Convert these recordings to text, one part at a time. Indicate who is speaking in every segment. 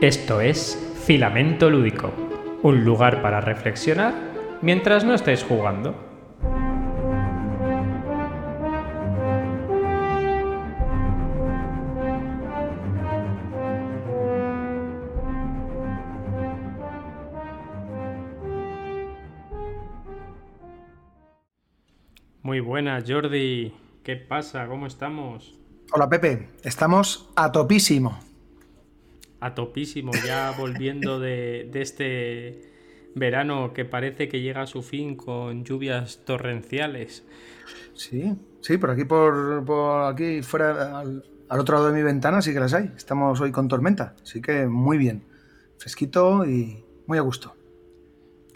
Speaker 1: Esto es Filamento Lúdico, un lugar para reflexionar mientras no estáis jugando. Muy buenas, Jordi. ¿Qué pasa? ¿Cómo estamos?
Speaker 2: Hola, Pepe. Estamos a topísimo.
Speaker 1: A topísimo, ya volviendo de, este verano que parece que llega a su fin con lluvias torrenciales.
Speaker 2: Sí, sí, por aquí, por, aquí fuera, al, otro lado de mi ventana sí que las hay. Estamos hoy con tormenta, así que muy bien. Fresquito y muy a gusto.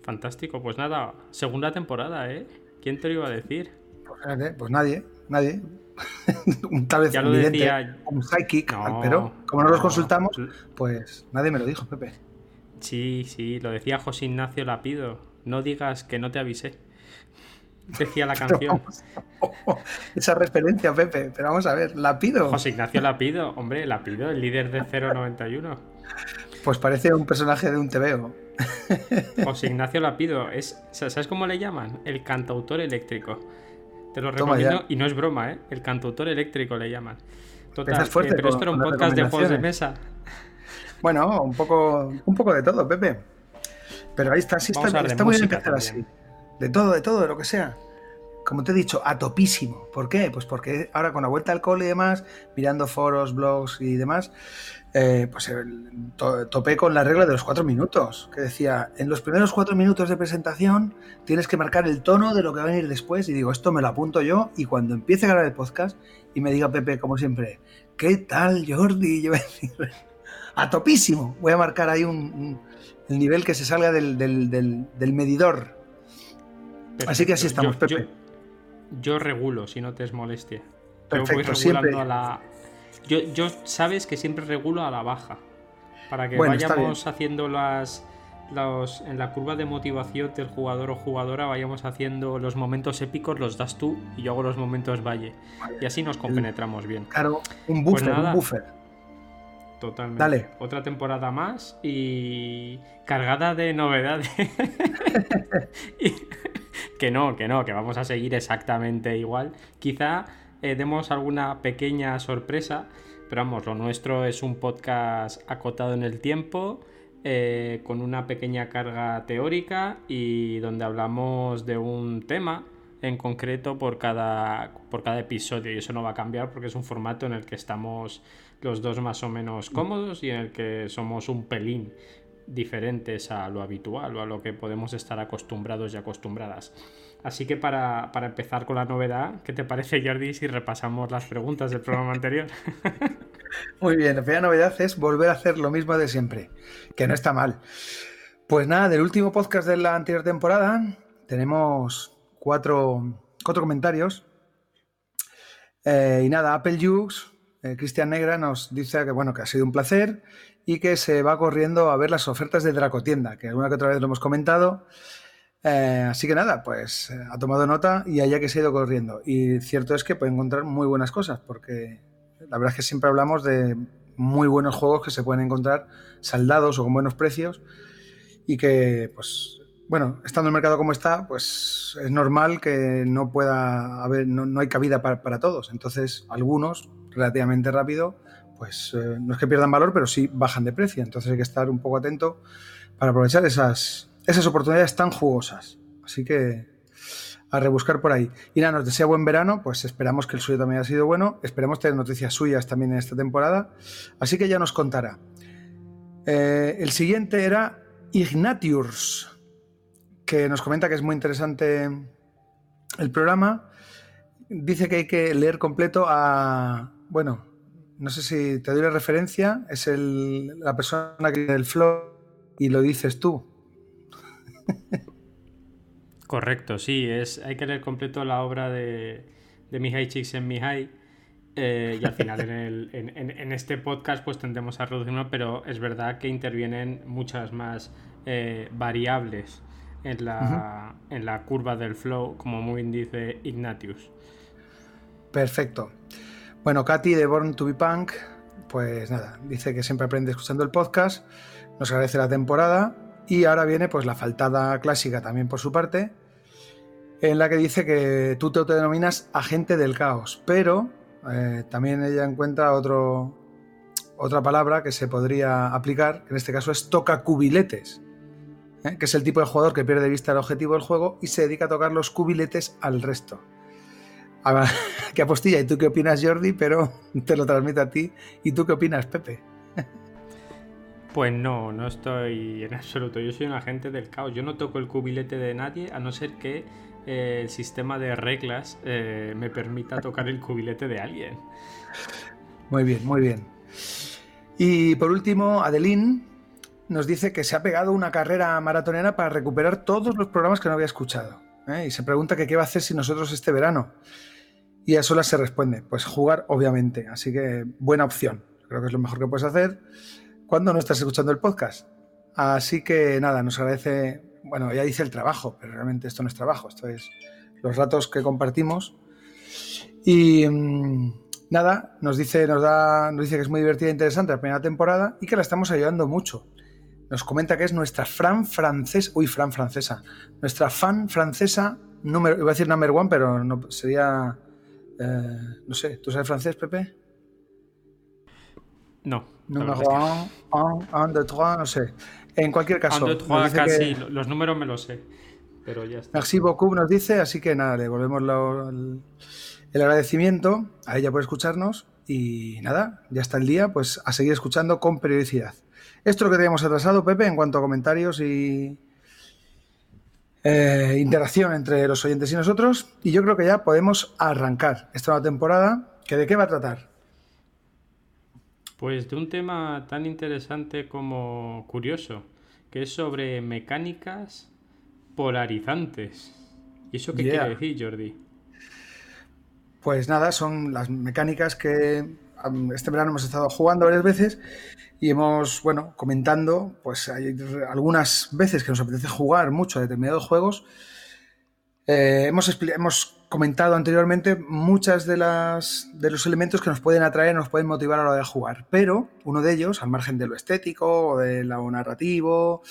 Speaker 1: Fantástico, pues nada, segunda temporada, ¿eh? ¿Quién te lo iba a decir?
Speaker 2: Pues, nadie, nadie. Tal vez un psychic, pero como no los consultamos, pues nadie me lo dijo, Pepe.
Speaker 1: Sí, sí, lo decía José Ignacio Lapido. No digas que no te avisé. Decía la canción.
Speaker 2: esa referencia, Pepe, pero vamos a ver, Lapido.
Speaker 1: José Ignacio Lapido, hombre, Lapido, el líder de 091.
Speaker 2: Pues parece un personaje de un TVO.
Speaker 1: José Ignacio Lapido, es, ¿sabes cómo le llaman? El cantautor eléctrico. Te lo recomiendo y no es broma, ¿eh? El cantautor eléctrico le llaman. Total, fuerte eh, pero esto era un podcast de juegos de mesa.
Speaker 2: Bueno, un poco, un poco de todo, Pepe. Pero ahí está, sí está, está muy bien empezar así. De todo, de todo, de lo que sea. Como te he dicho, a topísimo. ¿Por qué? Pues porque ahora con la vuelta al cole y demás, mirando foros, blogs y demás, eh, pues topé con la regla de los cuatro minutos, que decía, en los primeros cuatro minutos de presentación tienes que marcar el tono de lo que va a venir después, y digo, esto me lo apunto yo, y cuando empiece a grabar el podcast y me diga Pepe, como siempre, ¿qué tal Jordi? Yo voy a decir, a topísimo, voy a marcar ahí un, el nivel que se salga del, medidor. Así que así estamos, Pepe.
Speaker 1: Yo, regulo, si no te es molestia. Perfecto, siempre. A la, yo, sabes que siempre regulo a la baja. Para que vayamos haciendo las. Los, en la curva de motivación del jugador o jugadora vayamos haciendo los momentos épicos, los das tú y yo hago los momentos valle. Y así nos compenetramos bien.
Speaker 2: Claro, un pues buffer, un buffer.
Speaker 1: Totalmente. Dale. Otra temporada más y cargada de novedades. que no, que no, que vamos a seguir exactamente igual. Quizá eh, demos alguna pequeña sorpresa, pero vamos, lo nuestro es un podcast acotado en el tiempo, eh, con una pequeña carga teórica y donde hablamos de un tema en concreto por cada, por cada episodio y eso no va a cambiar porque es un formato en el que estamos los dos más o menos cómodos y en el que somos un pelín diferentes a lo habitual o a lo que podemos estar acostumbrados y acostumbradas. Así que para, empezar con la novedad, ¿qué te parece, Jordi, si repasamos las preguntas del programa anterior?
Speaker 2: Muy bien, la primera novedad es volver a hacer lo mismo de siempre, que no está mal. Pues nada, del último podcast de la anterior temporada tenemos cuatro, comentarios. Eh, y nada, Apple Jux, eh, Cristian Negra nos dice que bueno, que ha sido un placer y que se va corriendo a ver las ofertas de Dracotienda, que alguna que otra vez lo hemos comentado. Eh, así que nada, pues eh, ha tomado nota y allá que se ha ido corriendo. Y cierto es que puede encontrar muy buenas cosas, porque la verdad es que siempre hablamos de muy buenos juegos que se pueden encontrar saldados o con buenos precios y que, pues, bueno, estando el mercado como está, pues es normal que no pueda haber, no, hay cabida para, todos. Entonces, algunos, relativamente rápido, pues eh, no es que pierdan valor, pero sí bajan de precio. Entonces hay que estar un poco atento para aprovechar esas, esas oportunidades tan jugosas. Así que a rebuscar por ahí. Y nada, nos desea buen verano, pues esperamos que el suyo también haya sido bueno, esperemos tener noticias suyas también en esta temporada, así que ya nos contará. Eh, el siguiente era Ignatius, que nos comenta que es muy interesante el programa. Dice que hay que leer completo a, bueno, no sé si te doy la referencia, es el, la persona que del flow y lo dices tú.
Speaker 1: Correcto, sí, es, hay que leer completo la obra de, de Mihai Chicks en Mihai. Eh, y al final en, este podcast pues tendemos a reducirlo, pero es verdad que intervienen muchas más eh, variables en la, en la curva del flow, como muy bien dice Ignatius.
Speaker 2: Perfecto. Bueno, Katy de Born to be Punk pues nada, dice que siempre aprende escuchando el podcast, nos agradece la temporada y ahora viene pues la faltada clásica también por su parte, en la que dice que tú te denominas agente del caos, pero eh, también ella encuentra otro, otra palabra que se podría aplicar, que en este caso es toca cubiletes, ¿eh? que es el tipo de jugador que pierde de vista el objetivo del juego y se dedica a tocar los cubiletes al resto. ¿Qué apostilla? ¿Y tú qué opinas, Jordi? Pero te lo transmito a ti. ¿Y tú qué opinas, Pepe?
Speaker 1: Pues no, no estoy en absoluto. Yo soy un agente del caos. Yo no toco el cubilete de nadie a no ser que eh, el sistema de reglas eh, me permita tocar el cubilete de alguien.
Speaker 2: Muy bien, muy bien. Y por último, Adeline nos dice que se ha pegado una carrera maratoniana para recuperar todos los programas que no había escuchado. ¿eh? Y se pregunta que qué va a hacer si nosotros este verano. Y a solas se responde, pues jugar, obviamente. Así que buena opción. Creo que es lo mejor que puedes hacer cuando no estás escuchando el podcast. Así que nada, nos agradece, bueno, ella dice el trabajo, pero realmente esto no es trabajo, esto es los ratos que compartimos. Y mm, nada, nos dice, nos da, nos dice que es muy divertida e interesante la primera temporada y que la estamos ayudando mucho. Nos comenta que es nuestra Fran francesa, uy, Fran francesa, nuestra fan francesa número, iba a decir number one, pero no sería, eh, no sé, ¿tú sabes francés, Pepe?
Speaker 1: No.
Speaker 2: Número un, un, dos, tres, no sé. En cualquier caso.
Speaker 1: Un, dos, casi, los números me los sé. Pero ya está.
Speaker 2: Merci beaucoup nos dice, así que nada, le volvemos el, el agradecimiento a ella por escucharnos y nada, ya está el día, pues a seguir escuchando con periodicidad. Esto es lo que teníamos atrasado, Pepe, en cuanto a comentarios y eh, interacción entre los oyentes y nosotros. Y yo creo que ya podemos arrancar esta nueva temporada. ¿Que ¿De qué va a tratar?
Speaker 1: Pues de un tema tan interesante como curioso, que es sobre mecánicas polarizantes. ¿Y eso qué quiere decir, Jordi?
Speaker 2: Pues nada, son las mecánicas que este verano hemos estado jugando varias veces y hemos, bueno, comentando, pues hay algunas veces que nos apetece jugar mucho a determinados juegos. Eh, hemos, hemos comentado anteriormente muchas de las de los elementos que nos pueden atraer, nos pueden motivar a la hora de jugar, pero uno de ellos, al margen de lo estético o de lo narrativo,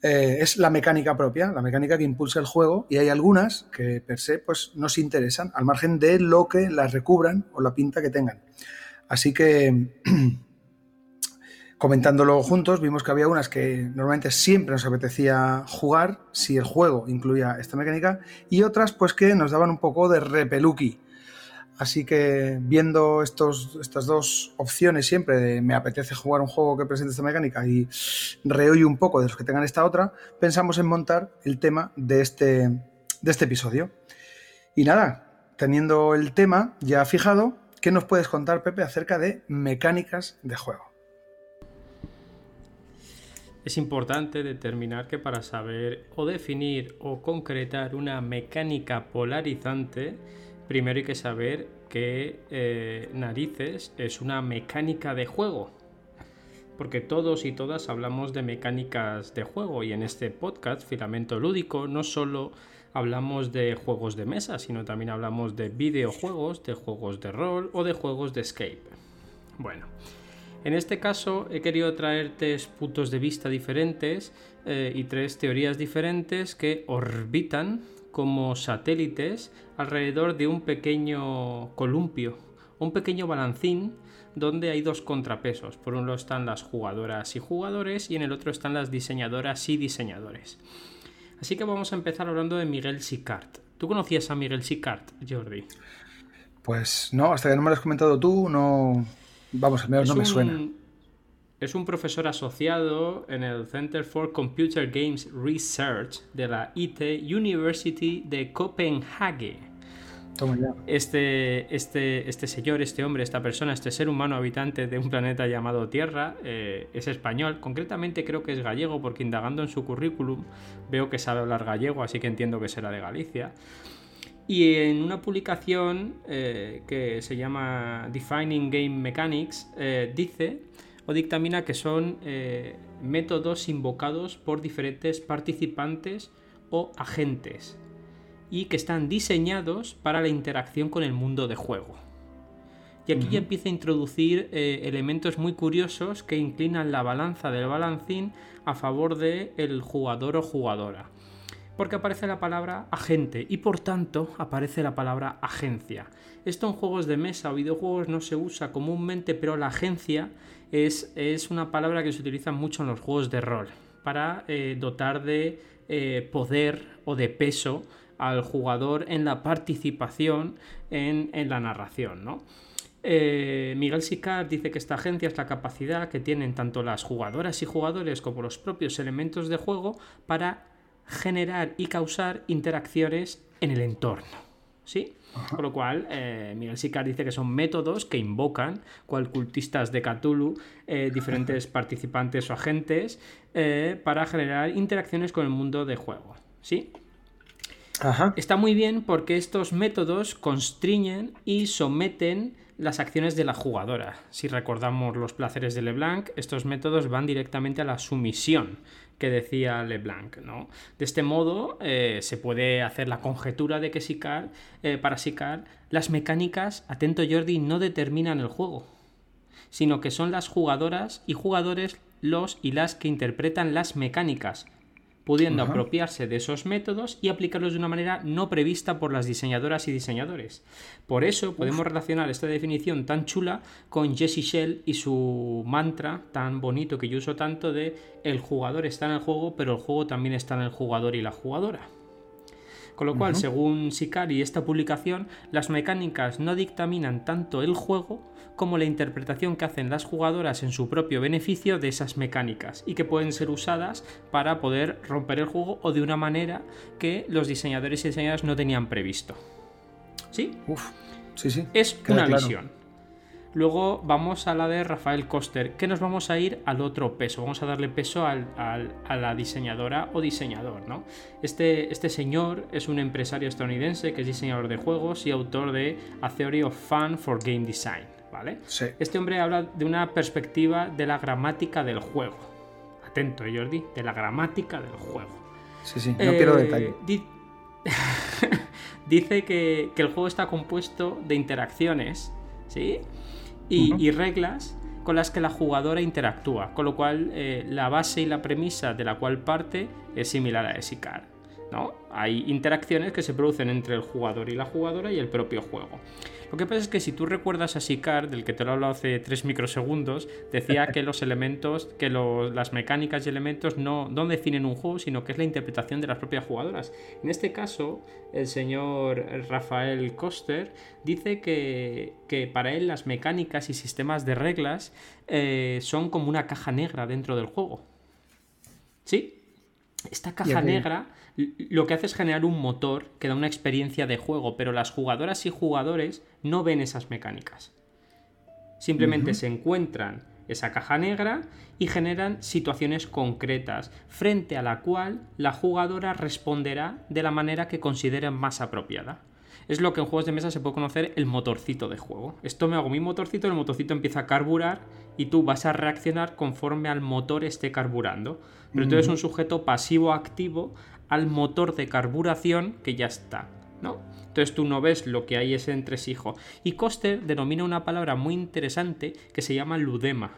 Speaker 2: eh, es la mecánica propia, la mecánica que impulsa el juego, y hay algunas que per se pues, nos interesan, al margen de lo que las recubran o la pinta que tengan. Así que, comentándolo juntos, vimos que había unas que normalmente siempre nos apetecía jugar si el juego incluía esta mecánica, y otras pues que nos daban un poco de repeluki Así que viendo estos, estas dos opciones siempre de me apetece jugar un juego que presente esta mecánica y reoye un poco de los que tengan esta otra, pensamos en montar el tema de este, de este episodio. Y nada, teniendo el tema ya fijado, ¿qué nos puedes contar, Pepe, acerca de mecánicas de juego?
Speaker 1: Es importante determinar que para saber o definir o concretar una mecánica polarizante, primero hay que saber que eh, narices es una mecánica de juego. Porque todos y todas hablamos de mecánicas de juego y en este podcast, Filamento Lúdico, no solo hablamos de juegos de mesa, sino también hablamos de videojuegos, de juegos de rol o de juegos de escape. Bueno, en este caso he querido traer tres puntos de vista diferentes eh, y tres teorías diferentes que orbitan como satélites alrededor de un pequeño columpio, un pequeño balancín donde hay dos contrapesos. Por un lado están las jugadoras y jugadores y en el otro están las diseñadoras y diseñadores. Así que vamos a empezar hablando de Miguel Sicart. ¿Tú conocías a Miguel Sicart, Jordi?
Speaker 2: Pues no, hasta que no me lo has comentado tú, no. Vamos, al menos no me suena.
Speaker 1: Es un profesor asociado en el Center for Computer Games Research de la IT University de Copenhague. Este, este, este señor, este hombre, esta persona, este ser humano habitante de un planeta llamado Tierra, eh, es español. Concretamente creo que es gallego porque indagando en su currículum veo que sabe hablar gallego, así que entiendo que será de Galicia. Y en una publicación eh, que se llama Defining Game Mechanics, eh, dice o dictamina que son eh, métodos invocados por diferentes participantes o agentes y que están diseñados para la interacción con el mundo de juego. Y aquí ya empieza a introducir elementos muy curiosos que inclinan la balanza del balancín a favor del el jugador o jugadora. Porque aparece la palabra agente y por tanto aparece la palabra agencia. Esto en juegos de mesa o videojuegos no se usa comúnmente, pero la agencia es, es una palabra que se utiliza mucho en los juegos de rol para eh, dotar de eh, poder o de peso al jugador en la participación en, en la narración, ¿no? Eh, Miguel Sicard dice que esta agencia es la capacidad que tienen tanto las jugadoras y jugadores como los propios elementos de juego para generar y causar interacciones en el entorno. ¿Sí? Con lo cual, eh, Miguel Sicard dice que son métodos que invocan, cual cultistas de Cthulhu, eh, diferentes participantes o agentes, para generar interacciones con el mundo de juego. ¿Sí? Está muy bien porque estos métodos constriñen y someten las acciones de la jugadora. Si recordamos los placeres de Leblanc, estos métodos van directamente a la sumisión que decía Leblanc. ¿no? De este modo eh, se puede hacer la conjetura de que Sicar, eh, para Sicar las mecánicas, atento Jordi, no determinan el juego, sino que son las jugadoras y jugadores los y las que interpretan las mecánicas, pudiendo apropiarse de esos métodos y aplicarlos de una manera no prevista por las diseñadoras y diseñadores. Por eso podemos relacionar esta definición tan chula con Jesse Shell y su mantra tan bonito que yo uso tanto de el jugador está en el juego, pero el juego también está en el jugador y la jugadora. Con lo cual, según Sicari y esta publicación, las mecánicas no dictaminan tanto el juego como la interpretación que hacen las jugadoras en su propio beneficio de esas mecánicas y que pueden ser usadas para poder romper el juego o de una manera que los diseñadores y diseñadoras no tenían previsto. ¿Sí?
Speaker 2: Uf, sí, sí.
Speaker 1: Es una visión. Luego vamos a la de Rafael Koster, que nos vamos a ir al otro peso, vamos a darle peso a la diseñadora o diseñador. ¿no? Este, este señor es un empresario estadounidense que es diseñador de juegos y autor de A Theory of Fun for Game Design. ¿Vale? Este hombre habla de una perspectiva de la gramática del juego. Atento, ¿eh, Jordi, de la gramática del juego.
Speaker 2: Sí, sí, no quiero eh, detalle.
Speaker 1: dice que, que el juego está compuesto de interacciones, ¿sí? y, reglas con las que la jugadora interactúa, con lo cual eh, la base y la premisa de la cual parte es similar a ESICAR. ¿No? Hay interacciones que se producen entre el jugador y la jugadora y el propio juego. Lo que pasa es que si tú recuerdas a Sicar, del que te lo he hablado hace 3 microsegundos, decía que los elementos, que las mecánicas y elementos no, no definen un juego, sino que es la interpretación de las propias jugadoras. En este caso, el señor Rafael Koster dice que, para él las mecánicas y sistemas de reglas eh, son como una caja negra dentro del juego. ¿Sí? Esta caja negra lo que hace es generar un motor que da una experiencia de juego, pero las jugadoras y jugadores no ven esas mecánicas. Simplemente se encuentran esa caja negra y generan situaciones concretas, frente a la cual la jugadora responderá de la manera que consideren más apropiada. Es lo que en juegos de mesa se puede conocer el motorcito de juego. Esto me hago mi motorcito, el motorcito empieza a carburar y tú vas a reaccionar conforme al motor esté carburando. Pero tú eres un sujeto pasivo-activo al motor de carburación que ya está, ¿no? Entonces tú no ves lo que hay ese entresijo. Y Coster denomina una palabra muy interesante que se llama ludema.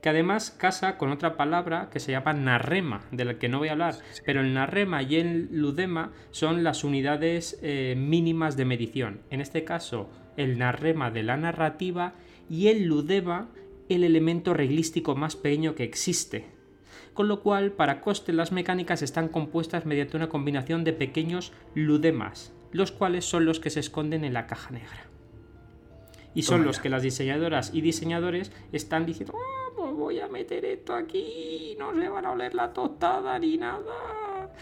Speaker 1: Que además casa con otra palabra que se llama narrema, de la que no voy a hablar. Pero el narrema y el ludema son las unidades eh, mínimas de medición. En este caso, el narrema de la narrativa y el ludema el elemento reglístico más pequeño que existe con lo cual para coste las mecánicas están compuestas mediante una combinación de pequeños ludemas, los cuales son los que se esconden en la caja negra. Y son los que las diseñadoras y diseñadores están diciendo, ah, pues voy a meter esto aquí, no se van a oler la tostada ni nada.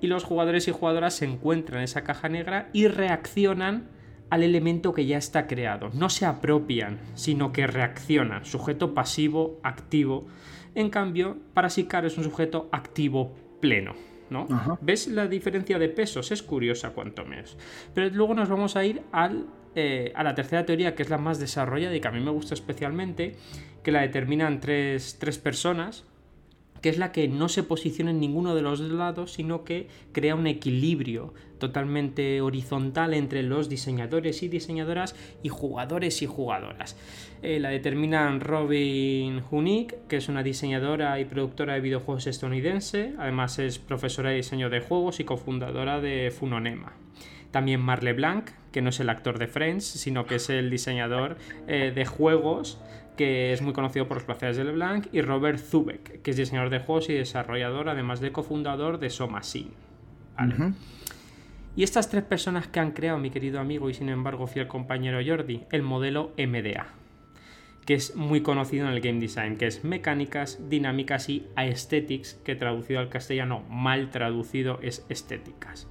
Speaker 1: Y los jugadores y jugadoras se encuentran en esa caja negra y reaccionan al elemento que ya está creado. No se apropian, sino que reaccionan. Sujeto pasivo, activo. En cambio, Parasicar es un sujeto activo pleno. ¿no? ¿Ves la diferencia de pesos? Es curiosa cuanto menos. Pero luego nos vamos a ir al, eh, a la tercera teoría, que es la más desarrollada y que a mí me gusta especialmente, que la determinan tres, tres personas, que es la que no se posiciona en ninguno de los lados, sino que crea un equilibrio totalmente horizontal entre los diseñadores y diseñadoras y jugadores y jugadoras. Eh, la determinan Robin Hunig, que es una diseñadora y productora de videojuegos estadounidense, además es profesora de diseño de juegos y cofundadora de Funonema. También Marle Blanc, que no es el actor de Friends, sino que es el diseñador eh, de juegos que es muy conocido por los placeres de LeBlanc, y Robert Zubek, que es diseñador de juegos y desarrollador, además de cofundador de Somasin. Y estas tres personas que han creado, mi querido amigo y sin embargo fiel compañero Jordi, el modelo MDA, que es muy conocido en el game design, que es mecánicas, dinámicas y aesthetics, que traducido al castellano mal traducido es estéticas.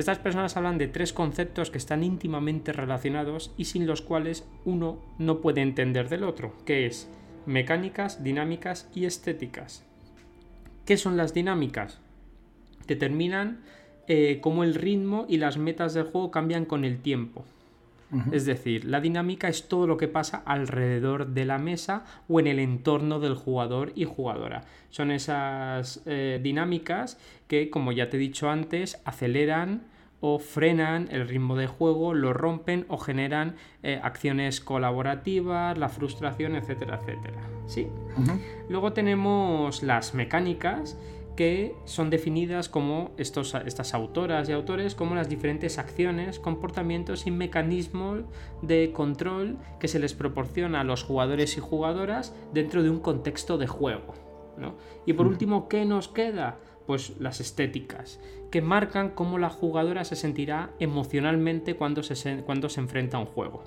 Speaker 1: Estas personas hablan de tres conceptos que están íntimamente relacionados y sin los cuales uno no puede entender del otro, que es mecánicas, dinámicas y estéticas. ¿Qué son las dinámicas? Determinan eh, cómo el ritmo y las metas del juego cambian con el tiempo. Es decir, la dinámica es todo lo que pasa alrededor de la mesa o en el entorno del jugador y jugadora. Son esas eh, dinámicas que, como ya te he dicho antes, aceleran o frenan el ritmo de juego, lo rompen o generan eh, acciones colaborativas, la frustración, etcétera, etcétera. ¿Sí? Luego tenemos las mecánicas que son definidas como estos, estas autoras y autores como las diferentes acciones, comportamientos y mecanismos de control que se les proporciona a los jugadores y jugadoras dentro de un contexto de juego. Y por último, ¿qué nos queda? Pues las estéticas, que marcan cómo la jugadora se sentirá emocionalmente cuando se, cuando se enfrenta a un juego.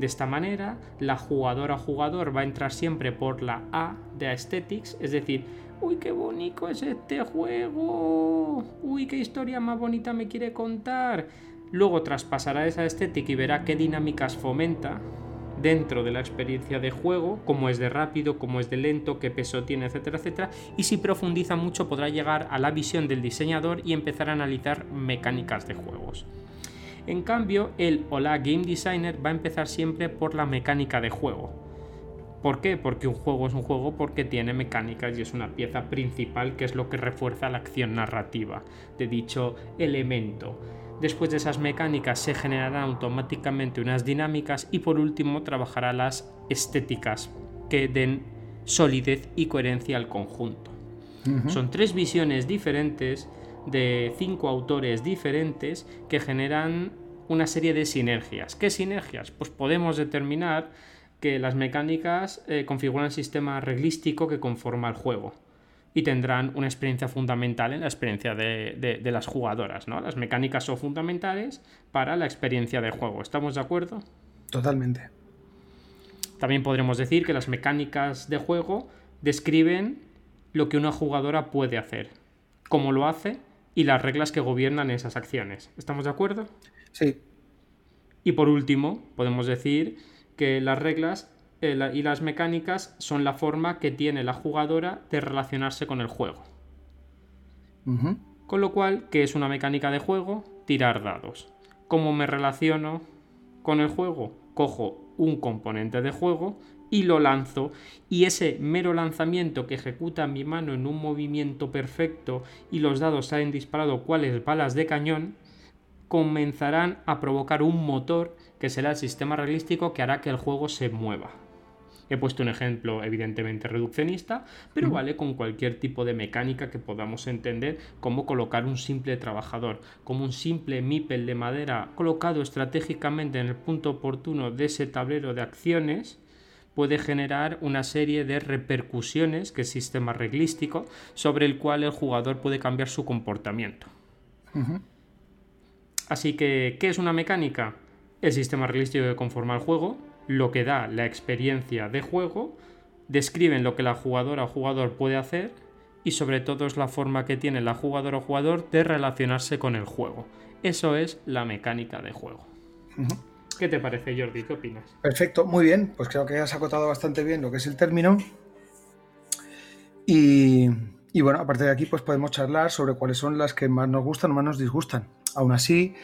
Speaker 1: De esta manera, la jugadora o jugador va a entrar siempre por la A de Aesthetics, es decir, uy, qué bonito es este juego, uy, qué historia más bonita me quiere contar. Luego traspasará esa estética y verá qué dinámicas fomenta dentro de la experiencia de juego, cómo es de rápido, cómo es de lento, qué peso tiene, etcétera, etcétera. Y si profundiza mucho podrá llegar a la visión del diseñador y empezar a analizar mecánicas de juegos. En cambio, el o la game designer va a empezar siempre por la mecánica de juego ¿Por qué? Porque un juego es un juego porque tiene mecánicas y es una pieza principal que es lo que refuerza la acción narrativa de dicho elemento. Después de esas mecánicas se generarán automáticamente unas dinámicas y por último trabajará las estéticas que den solidez y coherencia al conjunto. Son tres visiones diferentes de cinco autores diferentes que generan una serie de sinergias. ¿Qué sinergias? Pues podemos determinar que las mecánicas eh, configuran el sistema reglístico que conforma el juego y tendrán una experiencia fundamental en la experiencia de, las jugadoras. ¿no? Las mecánicas son fundamentales para la experiencia de juego. ¿Estamos de acuerdo?
Speaker 2: Totalmente.
Speaker 1: También podremos decir que las mecánicas de juego describen lo que una jugadora puede hacer, cómo lo hace y las reglas que gobiernan esas acciones. ¿Estamos de acuerdo?
Speaker 2: Sí.
Speaker 1: Y por último, podemos decir que las reglas eh, y las mecánicas son la forma que tiene la jugadora de relacionarse con el juego. Con lo cual, ¿qué es una mecánica de juego? Tirar dados. ¿Cómo me relaciono con el juego? Cojo un componente de juego y lo lanzo y ese mero lanzamiento que ejecuta mi mano en un movimiento perfecto y los dados salen disparados cuales balas de cañón comenzarán a provocar un motor que será el sistema realístico que hará que el juego se mueva. He puesto un ejemplo evidentemente reduccionista, pero vale con cualquier tipo de mecánica que podamos entender como colocar un simple trabajador, como un simple mipel de madera colocado estratégicamente en el punto oportuno de ese tablero de acciones, puede generar una serie de repercusiones, que es sistema reglístico, sobre el cual el jugador puede cambiar su comportamiento. Así que, ¿qué es una mecánica? El sistema realístico que conforma el juego, lo que da la experiencia de juego, describen lo que la jugadora o jugador puede hacer y sobre todo es la forma que tiene la jugadora o jugador de relacionarse con el juego. Eso es la mecánica de juego. ¿Qué te parece, Jordi? ¿Qué opinas?
Speaker 2: Perfecto, muy bien. Pues creo que has acotado bastante bien lo que es el término. Y, y bueno, aparte de aquí, pues podemos charlar sobre cuáles son las que más nos gustan o más nos disgustan. Aún así,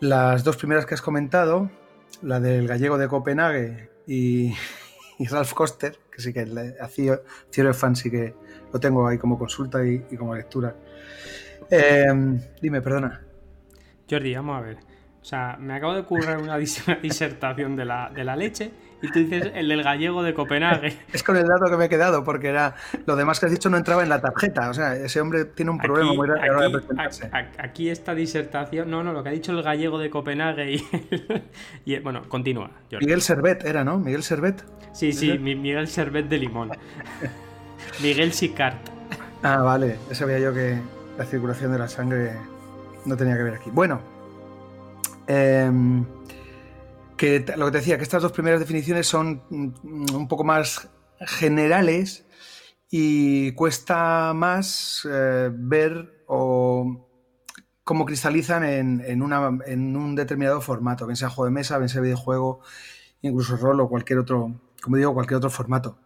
Speaker 2: las dos primeras que has comentado, la del gallego de Copenhague y, Ralph Koster, que sí que a Zero Fan sí que lo tengo ahí como consulta y, como lectura. Em, dime, perdona.
Speaker 1: Jordi, vamos a ver. O sea, me acabo de currar una, disertación de la, de la leche y tú dices el del gallego de Copenhague.
Speaker 2: Es con el dato que me he quedado, porque era lo demás que has dicho no entraba en la tarjeta. O sea, ese hombre tiene un problema muy grande
Speaker 1: aquí, de presentarse. Aquí esta disertación, no, no, lo que ha dicho el gallego de Copenhague y, bueno, continúa.
Speaker 2: Miguel Servet era, ¿no? Miguel Servet.
Speaker 1: Sí, sí, Miguel Servet de Limón. Miguel Sicart.
Speaker 2: Ah, vale. Ya sabía yo que la circulación de la sangre no tenía que ver aquí. Bueno. Eh, que lo que te decía, que estas dos primeras definiciones son mm, un poco más generales y cuesta más eh, ver o cómo cristalizan en, un determinado formato, bien sea juego de mesa, bien sea videojuego, incluso rol o cualquier otro, como digo, cualquier otro formato.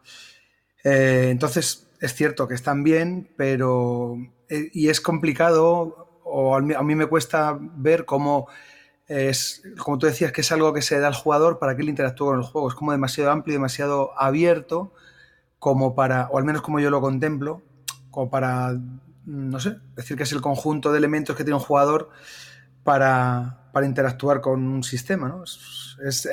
Speaker 2: Eh, entonces, es cierto que están bien, pero... Eh, y es complicado, o a mí me cuesta ver cómo es, como tú decías, que es algo que se da al jugador para que él interactúe con el juego. Es como demasiado amplio, demasiado abierto, como para, o al menos como yo lo contemplo, como para, no sé, decir que es el conjunto de elementos que tiene un jugador para, interactuar con un sistema. ¿no? Es,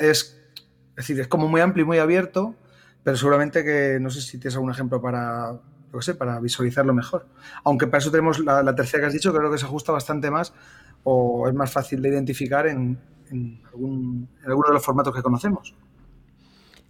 Speaker 2: decir, es como muy amplio y muy abierto, pero seguramente que, no sé si tienes algún ejemplo para, lo sé, para visualizarlo mejor. Aunque para eso tenemos la, la tercera que has dicho, creo que se ajusta bastante más o es más fácil de identificar en, algún, alguno de los formatos que conocemos.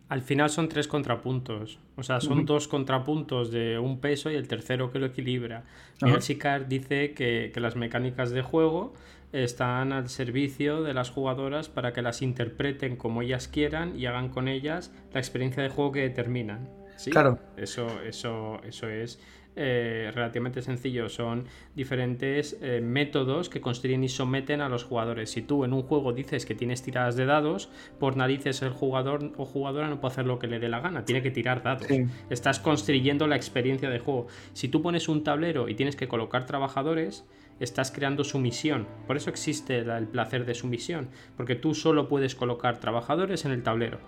Speaker 1: Al final son tres contrapuntos, o sea, son dos contrapuntos de un peso y el tercero que lo equilibra. Miguel Sicard dice que, las mecánicas de juego están al servicio de las jugadoras para que las interpreten como ellas quieran y hagan con ellas la experiencia de juego que determinan. ¿Sí?
Speaker 2: Claro.
Speaker 1: Eso, eso, eso es eh, relativamente sencillo. Son diferentes eh, métodos que construyen y someten a los jugadores. Si tú en un juego dices que tienes tiradas de dados, por narices el jugador o jugadora no puede hacer lo que le dé la gana, tiene que tirar dados. Estás construyendo la experiencia de juego. Si tú pones un tablero y tienes que colocar trabajadores, estás creando sumisión. Por eso existe el placer de sumisión, porque tú solo puedes colocar trabajadores en el tablero.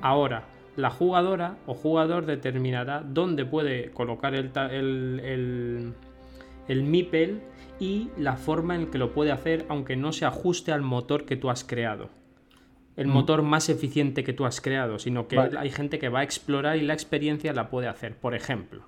Speaker 1: Ahora, la jugadora o jugador determinará dónde puede colocar el, el, el, MIPEL y la forma en que lo puede hacer aunque no se ajuste al motor que tú has creado. El mm. motor más eficiente que tú has creado, sino que hay gente que va a explorar y la experiencia la puede hacer. Por ejemplo,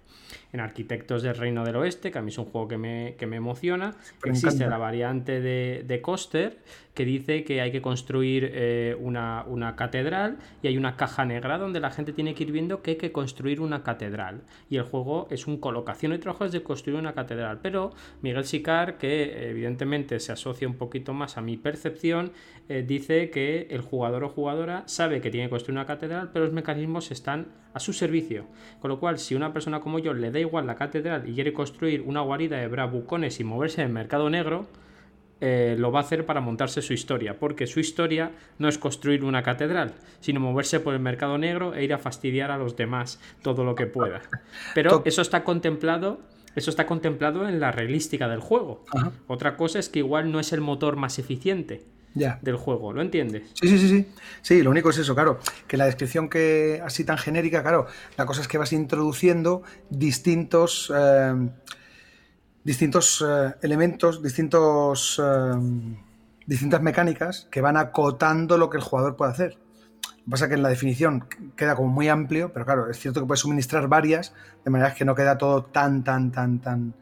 Speaker 1: en Arquitectos del Reino del Oeste, que a mí es un juego que me, emociona, existe la variante de, de Coster que dice que hay que construir eh, una, catedral y hay una caja negra donde la gente tiene que ir viendo que hay que construir una catedral. Y el juego es un colocación de trabajos de construir una catedral. Pero Miguel Sicar, que evidentemente se asocia un poquito más a mi percepción, eh, dice que el jugador o jugadora sabe que tiene que construir una catedral, pero los mecanismos están a su servicio. Con lo cual, si una persona como yo le da igual la catedral y quiere construir una guarida de bravucones y moverse en el mercado negro, eh, lo va a hacer para montarse su historia, porque su historia no es construir una catedral, sino moverse por el mercado negro e ir a fastidiar a los demás todo lo que pueda. Pero eso está contemplado. Eso está contemplado en la realística del juego. Otra cosa es que igual no es el motor más eficiente del juego, ¿lo entiendes?
Speaker 2: Sí, sí, sí, sí. Sí, lo único es eso, claro. Que la descripción que así tan genérica, claro, la cosa es que vas introduciendo distintos. Eh, distintos eh, elementos, distintos, eh, distintas mecánicas que van acotando lo que el jugador puede hacer. Lo que pasa es que en la definición queda como muy amplio, pero claro, es cierto que puedes suministrar varias, de manera que no queda todo tan, tan, tan, tan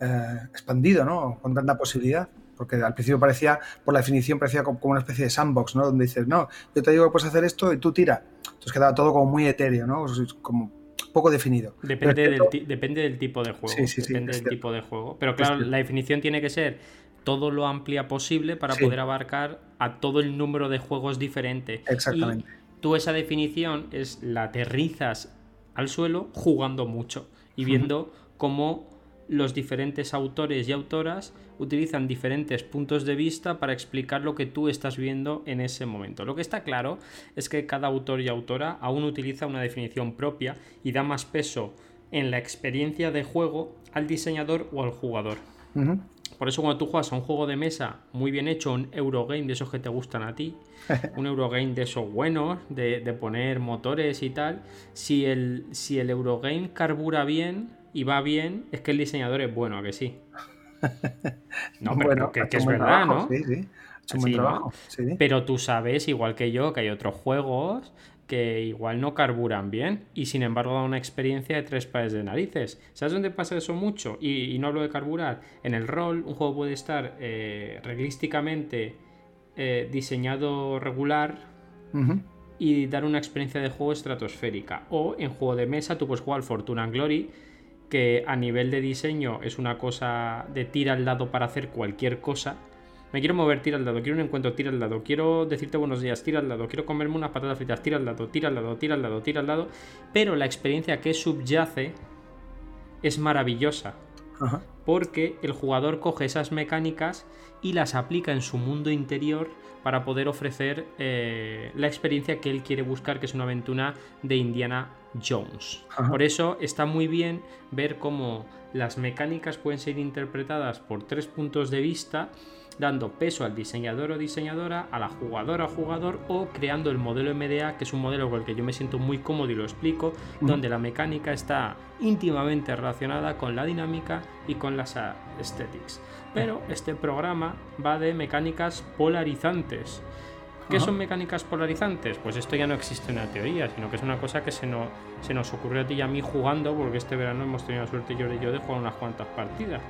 Speaker 2: eh, expandido, ¿no? Con tanta posibilidad. Porque al principio parecía, por la definición, parecía como una especie de sandbox, ¿no? Donde dices, no, yo te digo que puedes hacer esto y tú tira. Entonces quedaba todo como muy etéreo, ¿no? Como poco definido.
Speaker 1: Depende, del, depende del tipo de juego. depende del tipo de juego. Pero claro, la definición tiene que ser todo lo amplia posible para poder abarcar a todo el número de juegos diferente.
Speaker 2: Exactamente.
Speaker 1: Y tú esa definición es la aterrizas al suelo jugando mucho y viendo cómo los diferentes autores y autoras utilizan diferentes puntos de vista para explicar lo que tú estás viendo en ese momento. Lo que está claro es que cada autor y autora aún utiliza una definición propia y da más peso en la experiencia de juego al diseñador o al jugador. Por eso cuando tú juegas a un juego de mesa muy bien hecho, un Eurogame de esos que te gustan a ti, un Eurogame de esos buenos, de, poner motores y tal, si el, si el Eurogame carbura bien, y va bien, es que el diseñador es bueno, ¿a que sí? No, pero
Speaker 2: Bueno,
Speaker 1: que, es verdad,
Speaker 2: trabajo,
Speaker 1: ¿no?
Speaker 2: Sí, sí. Ha hecho un buen
Speaker 1: Sí, ¿no?
Speaker 2: trabajo. sí.
Speaker 1: Pero tú sabes, igual que yo, que hay otros juegos que igual no carburan bien y sin embargo dan una experiencia de tres pares de narices. ¿Sabes dónde pasa eso mucho? Y, y no hablo de carburar. En el rol, un juego puede estar eh, reglísticamente eh, diseñado regular y dar una experiencia de juego estratosférica. O en juego de mesa tú puedes jugar Fortuna and Glory, que a nivel de diseño es una cosa de tira al dado para hacer cualquier cosa. Me quiero mover, tira al dado, quiero un encuentro, tira al dado, quiero decirte buenos días, tira al dado, quiero comerme unas patatas fritas, tira al dado, tira al dado, tira al dado, tira al dado. Pero la experiencia que subyace es maravillosa
Speaker 2: Ajá.
Speaker 1: porque el jugador coge esas mecánicas y las aplica en su mundo interior para poder ofrecer eh, la experiencia que él quiere buscar, que es una aventura de Indiana Jones.
Speaker 2: Ajá.
Speaker 1: Por eso está muy bien ver cómo las mecánicas pueden ser interpretadas por tres puntos de vista, dando peso al diseñador o diseñadora, a la jugadora o jugador, o creando el modelo MDA, que es un modelo con el que yo me siento muy cómodo y lo explico, donde la mecánica está íntimamente relacionada con la dinámica y con las aesthetics. Pero este programa va de mecánicas polarizantes. ¿Qué
Speaker 2: Ajá.
Speaker 1: son mecánicas polarizantes? Pues esto ya no existe en la teoría, sino que es una cosa que se nos, se nos ocurrió a ti y a mí jugando, porque este verano hemos tenido la suerte yo y yo de jugar unas cuantas partidas.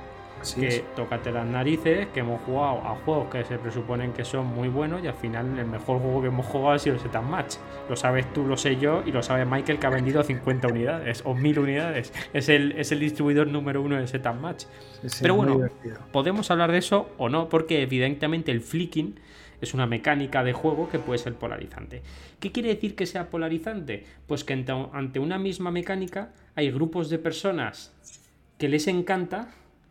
Speaker 2: Así
Speaker 1: que
Speaker 2: es.
Speaker 1: tócate las narices, que hemos jugado a juegos que se presuponen que son muy buenos y al final el mejor juego que hemos jugado ha sido el Set Match. Lo sabes tú, lo sé yo y lo sabe Michael que ha vendido 50 unidades o 1000 unidades. Es el, es el distribuidor número uno de Set Match.
Speaker 2: Sí,
Speaker 1: Pero bueno, podemos hablar de eso o no, porque evidentemente el flicking es una mecánica de juego que puede ser polarizante. ¿Qué quiere decir que sea polarizante? Pues que ante una misma mecánica hay grupos de personas que les encanta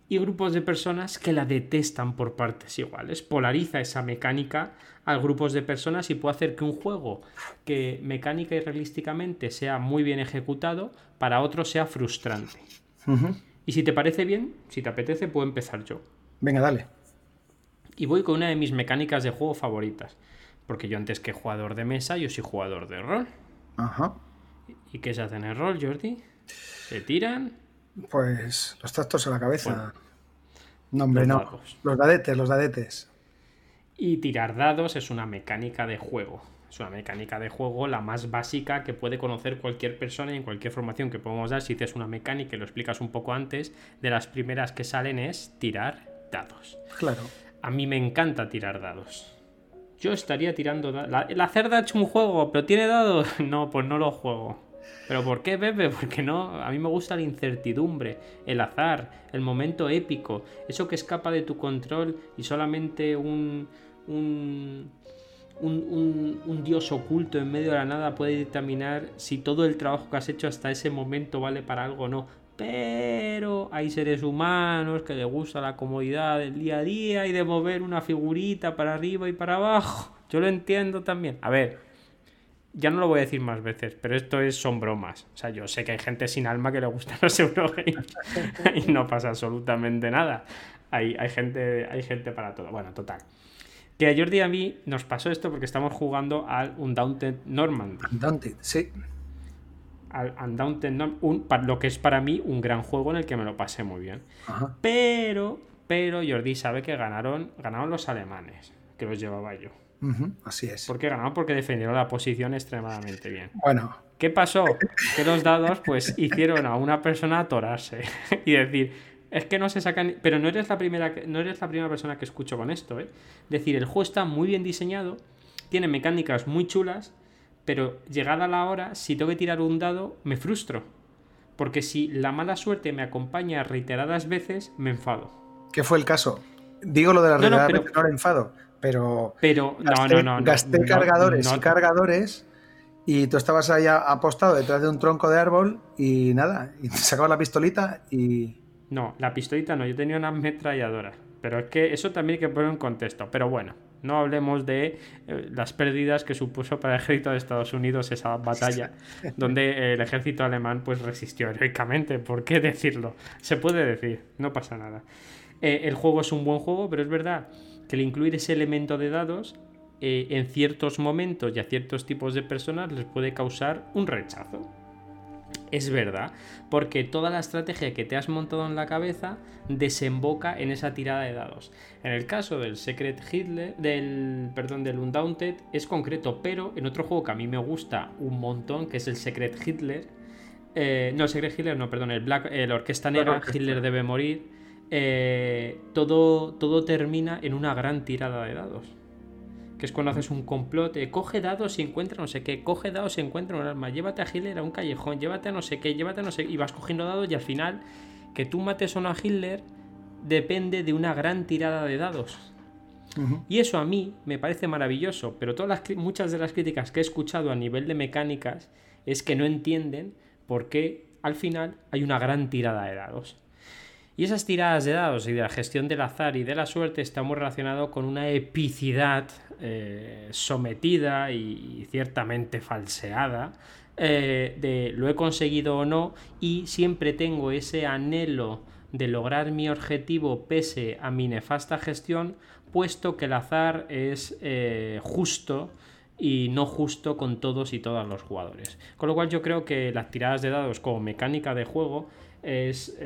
Speaker 1: y grupos de personas que la detestan por partes iguales. Polariza esa mecánica a grupos de personas y puede hacer que un juego que mecánica y realísticamente sea muy bien ejecutado, para otros sea frustrante. Y si te parece bien, si te apetece, puedo empezar yo.
Speaker 2: Venga, dale.
Speaker 1: Y voy con una de mis mecánicas de juego favoritas. Porque yo antes que jugador de mesa, yo soy jugador de rol.
Speaker 2: Ajá.
Speaker 1: ¿Y qué se hace en el rol, Jordi? Se tiran
Speaker 2: Pues los tractos a la cabeza.
Speaker 1: Bueno.
Speaker 2: no, hombre,
Speaker 1: Los
Speaker 2: no.
Speaker 1: dados.
Speaker 2: Los dadetes, los dadetes.
Speaker 1: Y tirar dados es una mecánica de juego. Es una mecánica de juego la más básica que puede conocer cualquier persona y en cualquier formación que podemos dar. Si haces una mecánica y lo explicas un poco antes, de las primeras que salen es tirar dados.
Speaker 2: Claro.
Speaker 1: A mí me encanta tirar dados. Yo estaría tirando dados. La, la cerda ha hecho un juego, pero tiene dados. No, pues no lo juego. ¿Pero por qué, Pepe? Porque no. A mí me gusta la incertidumbre, el azar, el momento épico. Eso que escapa de tu control y solamente un. un. Un, un- dios oculto en medio de la nada puede determinar si todo el trabajo que has hecho hasta ese momento vale para algo o no. Pero hay seres humanos que les gusta la comodidad del día a día y de mover una figurita para arriba y para abajo. Yo lo entiendo también. A ver, ya no lo voy a decir más veces, pero esto es, son bromas. O sea, yo sé que hay gente sin alma que le gustan los Eurogames y no pasa absolutamente nada. Hay, hay, gente, hay gente para todo. Bueno, total. Que a Jordi y a mí nos pasó esto porque estamos jugando al Undaunted Normandy.
Speaker 2: Undaunted, sí.
Speaker 1: Al Undaunted Norm- un, lo que es para mí un gran juego en el que me lo pasé muy bien.
Speaker 2: Ajá.
Speaker 1: Pero, pero Jordi sabe que ganaron, ganaron los alemanes, que los llevaba yo.
Speaker 2: Así es.
Speaker 1: ¿Por qué ganaron? Porque defendieron la posición extremadamente bien.
Speaker 2: Bueno,
Speaker 1: ¿Qué pasó? Que los dados pues hicieron a una persona atorarse y decir, es que no se sacan, pero no eres la primera no eres la primera persona que escucho con esto, ¿eh? Decir, el juego está muy bien diseñado, tiene mecánicas muy chulas, pero llegada la hora, si tengo que tirar un dado, me frustro. Porque si la mala suerte me acompaña reiteradas veces, me enfado.
Speaker 2: ¿qué fue el caso? Digo lo de la
Speaker 1: No, pero-
Speaker 2: no era enfado, pero
Speaker 1: Pero
Speaker 2: gasté,
Speaker 1: no, no, no.
Speaker 2: gasté
Speaker 1: no,
Speaker 2: cargadores
Speaker 1: no-
Speaker 2: y cargadores y tú estabas ahí apostado detrás de un tronco de árbol y nada, y te sacabas la pistolita y...
Speaker 1: No, la pistolita no, yo tenía una ametralladora. Pero es que eso también hay que poner en contexto. Pero bueno, no hablemos de eh, las pérdidas que supuso para el ejército de Estados Unidos esa batalla, donde el ejército alemán pues resistió heroicamente. ¿Por qué decirlo? Se puede decir, no pasa nada. Eh, el juego es un buen juego, pero es verdad que el incluir ese elemento de dados eh, en ciertos momentos y a ciertos tipos de personas les puede causar un rechazo. es verdad, porque toda la estrategia que te has montado en la cabeza desemboca en esa tirada de dados. En el caso del Secret Hitler, del perdón, del Undaunted es concreto, pero en otro juego que a mí me gusta un montón, que es el Secret Hitler, eh, no, el Secret Hitler, no, perdón, el Black, el Orquesta Negra, Hitler debe morir. Eh, todo, todo termina en una gran tirada de dados que es cuando haces un complot, coge dados y encuentra no sé qué, coge dados y encuentra un arma, llévate a Hitler a un callejón, llévate a no sé qué, llévate a no sé qué, y vas cogiendo dados y al final que tú mates o no a Hitler depende de una gran tirada de dados. Y eso a mí me parece maravilloso, pero todas las, muchas de las críticas que he escuchado a nivel de mecánicas es que no entienden por qué al final hay una gran tirada de dados. Y esas tiradas de dados y de la gestión del azar y de la suerte está muy relacionado con una epicidad eh, sometida y, ciertamente falseada eh, de lo he conseguido o no y siempre tengo ese anhelo de lograr mi objetivo pese a mi nefasta gestión, puesto que el azar es eh, justo y no justo con todos y todas los jugadores. Con lo cual yo creo que las tiradas de dados como mecánica de juego es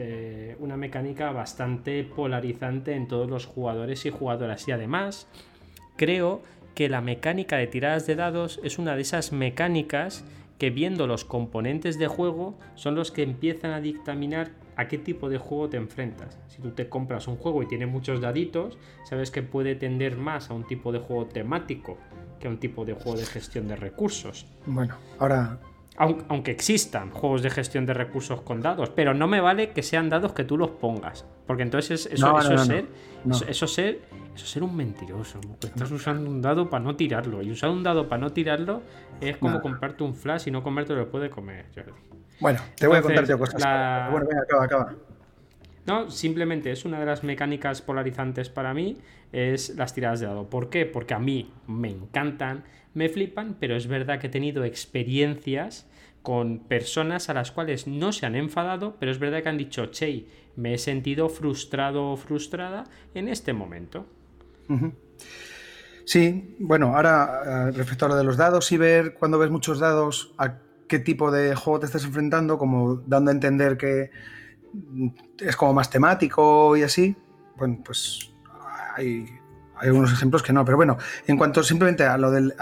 Speaker 1: una mecánica bastante polarizante en todos los jugadores y jugadoras y además creo que la mecánica de tiradas de dados es una de esas mecánicas que viendo los componentes de juego son los que empiezan a dictaminar a qué tipo de juego te enfrentas. Si tú te compras un juego y tiene muchos daditos, sabes que puede tender más a un tipo de juego temático que a un tipo de juego de gestión de recursos.
Speaker 2: Bueno, ahora
Speaker 1: aunque existan juegos de gestión de recursos con dados, pero no me vale que sean dados que tú los pongas, porque entonces eso, es ser, eso, ser, eso ser un mentiroso. Estás usando un dado para no tirarlo y usar un dado para no tirarlo es como comprarte un flash y no comerte lo puede comer.
Speaker 2: Bueno, te voy a contarte cosas. Bueno, venga, acaba, acaba.
Speaker 1: No, simplemente es una de las mecánicas polarizantes para mí, es las tiradas de dado. ¿Por qué? Porque a mí me encantan, me flipan, pero es verdad que he tenido experiencias con personas a las cuales no se han enfadado, pero es verdad que han dicho, che, me he sentido frustrado o frustrada en este momento.
Speaker 2: Sí, bueno, ahora eh, respecto a lo de los dados y ver cuando ves muchos dados a qué tipo de juego te estás enfrentando, como dando a entender que es como más temático y así, bueno, pues hay, hay algunos ejemplos que no, pero bueno, en cuanto simplemente a lo del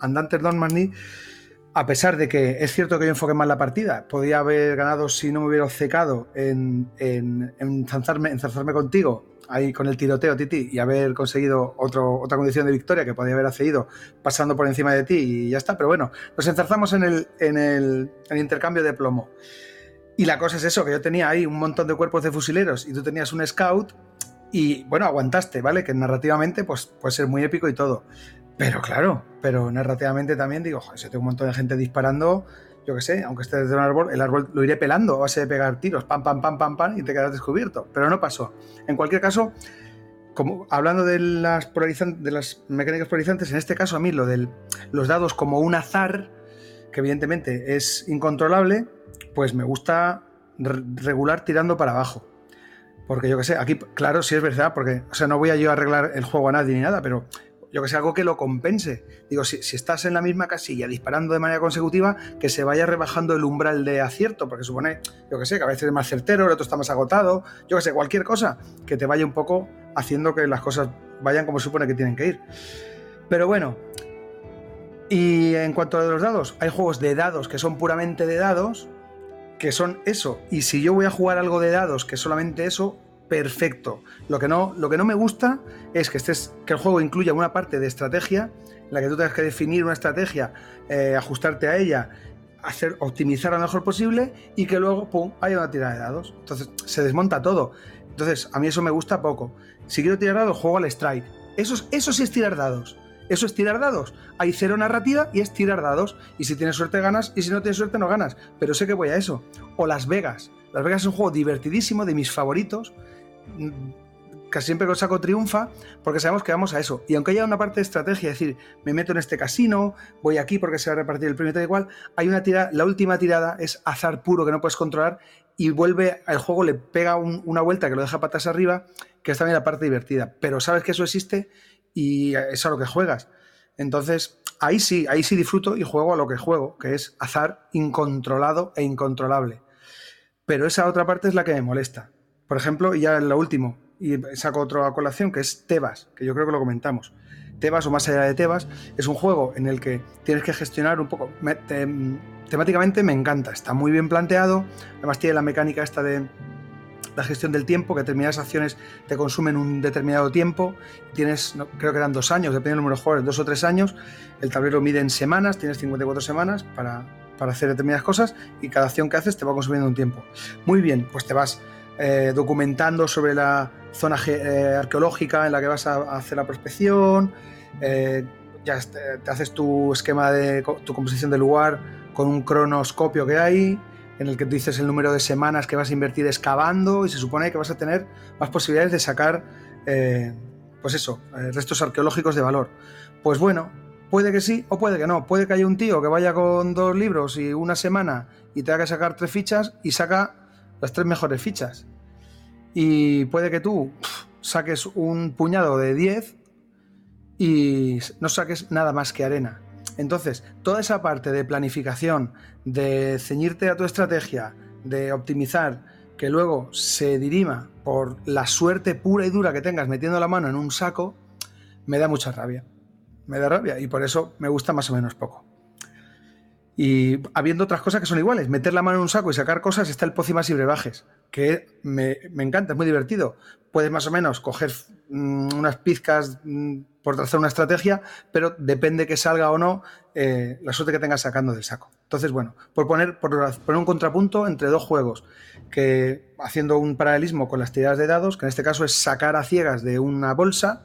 Speaker 2: Andante Don a pesar de que es cierto que yo enfoqué mal la partida, podía haber ganado si no me hubiera obcecado en, en, en, contigo, ahí con el tiroteo, Titi, y haber conseguido otro, otra condición de victoria que podía haber accedido pasando por encima de ti y ya está. Pero bueno, nos enzarzamos en el, en el, en el intercambio de plomo. Y la cosa es eso, que yo tenía ahí un montón de cuerpos de fusileros y tú tenías un scout y bueno, aguantaste, ¿vale? Que narrativamente pues, puede ser muy épico y todo. Pero claro, pero narrativamente también digo, joder, si tengo un montón de gente disparando, yo qué sé, aunque esté desde un árbol, el árbol lo iré pelando a base de pegar tiros, pam, pam, pam, pam, pam, y te quedas descubierto. Pero no pasó. En cualquier caso, como hablando de las, de las mecánicas polarizantes, en este caso a mí lo de los dados como un azar, que evidentemente es incontrolable, pues me gusta regular tirando para abajo. Porque yo que sé, aquí, claro, sí es verdad, porque, o sea, no voy a yo arreglar el juego a nadie ni nada, pero yo que sé, algo que lo compense. Digo, si, estás en la misma casilla disparando de manera consecutiva, que se vaya rebajando el umbral de acierto, porque supone, yo que sé, que a veces es más certero, el otro está más agotado, yo que sé, cualquier cosa que te vaya un poco haciendo que las cosas vayan como supone que tienen que ir. Pero bueno, y en cuanto a los dados, hay juegos de dados que son puramente de dados, que son eso. Y si yo voy a jugar algo de dados que es solamente eso, perfecto. Lo que no, lo que no me gusta es que, estés, que el juego incluya una parte de estrategia, en la que tú tengas que definir una estrategia, eh, ajustarte a ella, hacer, optimizar lo mejor posible y que luego, pum, haya una tirada de dados. Entonces se desmonta todo. Entonces, a mí eso me gusta poco. Si quiero tirar dados, juego al strike. Eso, eso sí es tirar dados. Eso es tirar dados. Hay cero narrativa y es tirar dados. Y si tienes suerte ganas y si no tienes suerte no ganas. Pero sé que voy a eso. O Las Vegas. Las Vegas es un juego divertidísimo, de mis favoritos. Mm, casi siempre que lo saco triunfa porque sabemos que vamos a eso. Y aunque haya una parte de estrategia, es decir, me meto en este casino, voy aquí porque se va a repartir el premio tal igual, hay una tirada, la última tirada es azar puro que no puedes controlar y vuelve al juego, le pega una vuelta que lo deja patas arriba, que es también la parte divertida. Pero sabes que eso existe y es a lo que juegas. Entonces, ahí sí, ahí sí disfruto y juego a lo que juego, que es azar incontrolado e incontrolable. Pero esa otra parte es la que me molesta. Por ejemplo, y ya en lo último, y saco otra colación, que es Tebas, que yo creo que lo comentamos. Tebas o más allá de Tebas es un juego en el que tienes que gestionar un poco. temáticamente me encanta, está muy bien planteado, además tiene la mecánica esta de la gestión del tiempo, que determinadas acciones te consumen un determinado tiempo, tienes, creo que eran dos años, depende del número de jugadores, dos o tres años, el tablero mide en semanas, tienes 54 semanas para, para hacer determinadas cosas y cada acción que haces te va consumiendo un tiempo. Muy bien, pues te vas eh, documentando sobre la zona eh, arqueológica en la que vas a, hacer la prospección, eh, ya te, haces tu esquema de tu composición del lugar con un cronoscopio que hay, en el que tú dices el número de semanas que vas a invertir excavando y se supone que vas a tener más posibilidades de sacar, pues eso, restos arqueológicos de valor. Pues bueno, puede que sí o puede que no. Puede que haya un tío que vaya con dos libros y una semana y tenga que sacar tres fichas y saca las tres mejores fichas. Y puede que tú saques un puñado de 10 y no saques nada más que arena. Entonces, toda esa parte de planificación, de ceñirte a tu estrategia, de optimizar, que luego se dirima por la suerte pura y dura que tengas metiendo la mano en un saco, me da mucha rabia. Me da rabia y por eso me gusta más o menos poco. Y habiendo otras cosas que son iguales, meter la mano en un saco y sacar cosas, está el Pócimas y Brebajes, que me, encanta, es muy divertido. Puedes más o menos coger mm, unas pizcas mm, por trazar una estrategia, pero depende que salga o no eh, la suerte que tengas sacando del saco. Entonces, bueno, por poner, por un contrapunto entre dos juegos, que haciendo un paralelismo con las tiradas de dados, que en este caso es sacar a ciegas de una bolsa,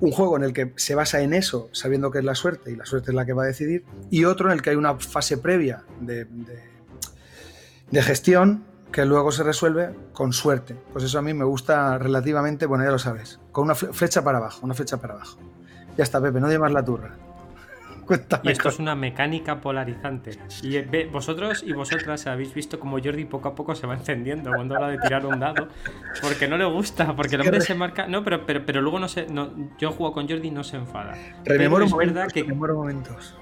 Speaker 2: un juego en el que se basa en eso, sabiendo que es la suerte y la suerte es la que va a decidir, y otro en el que hay una fase previa de, gestión que luego se resuelve con suerte. Pues eso a mí me gusta relativamente, bueno, ya lo sabes, con una flecha para abajo, una flecha para abajo. Ya está, Pepe, no más la turra
Speaker 1: y esto es una mecánica polarizante. Y eh, vosotros y vosotras habéis visto como Jordi poco a poco se va encendiendo cuando habla de tirar un dado. Porque no le gusta, porque el hombre se marca. No, pero, pero, pero luego no se. No, yo juego con Jordi y no se enfada.
Speaker 2: Rememoro es verdad que. momentos.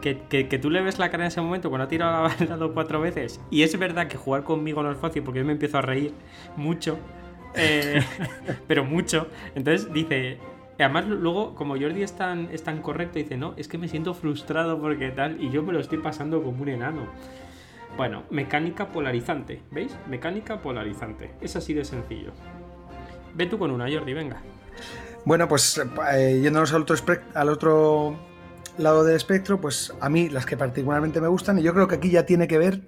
Speaker 1: Que, que, tú le ves la cara en ese momento cuando ha tirado el dado cuatro veces. Y es verdad que jugar conmigo no es fácil porque yo me empiezo a reír mucho. Eh, pero mucho. Entonces dice, además, luego, como Jordi es tan, es tan correcto, dice, no, es que me siento frustrado porque tal, y yo me lo estoy pasando como un enano. Bueno, mecánica polarizante, ¿veis? Mecánica polarizante. Es así de sencillo. Ve tú con una, Jordi, venga.
Speaker 2: Bueno, pues eh, yéndonos al otro, al otro lado del espectro, pues a mí las que particularmente me gustan, y yo creo que aquí ya tiene que ver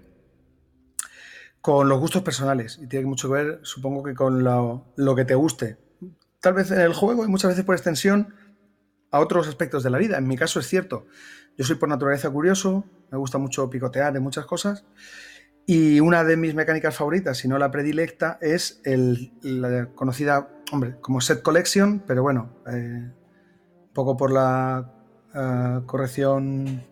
Speaker 2: con los gustos personales, y tiene mucho que ver, supongo que con lo, que te guste tal vez en el juego y muchas veces por extensión a otros aspectos de la vida. En mi caso es cierto, yo soy por naturaleza curioso, me gusta mucho picotear de muchas cosas y una de mis mecánicas favoritas, si no la predilecta, es el, la conocida, hombre, como set collection, pero bueno, eh, un poco por la eh, corrección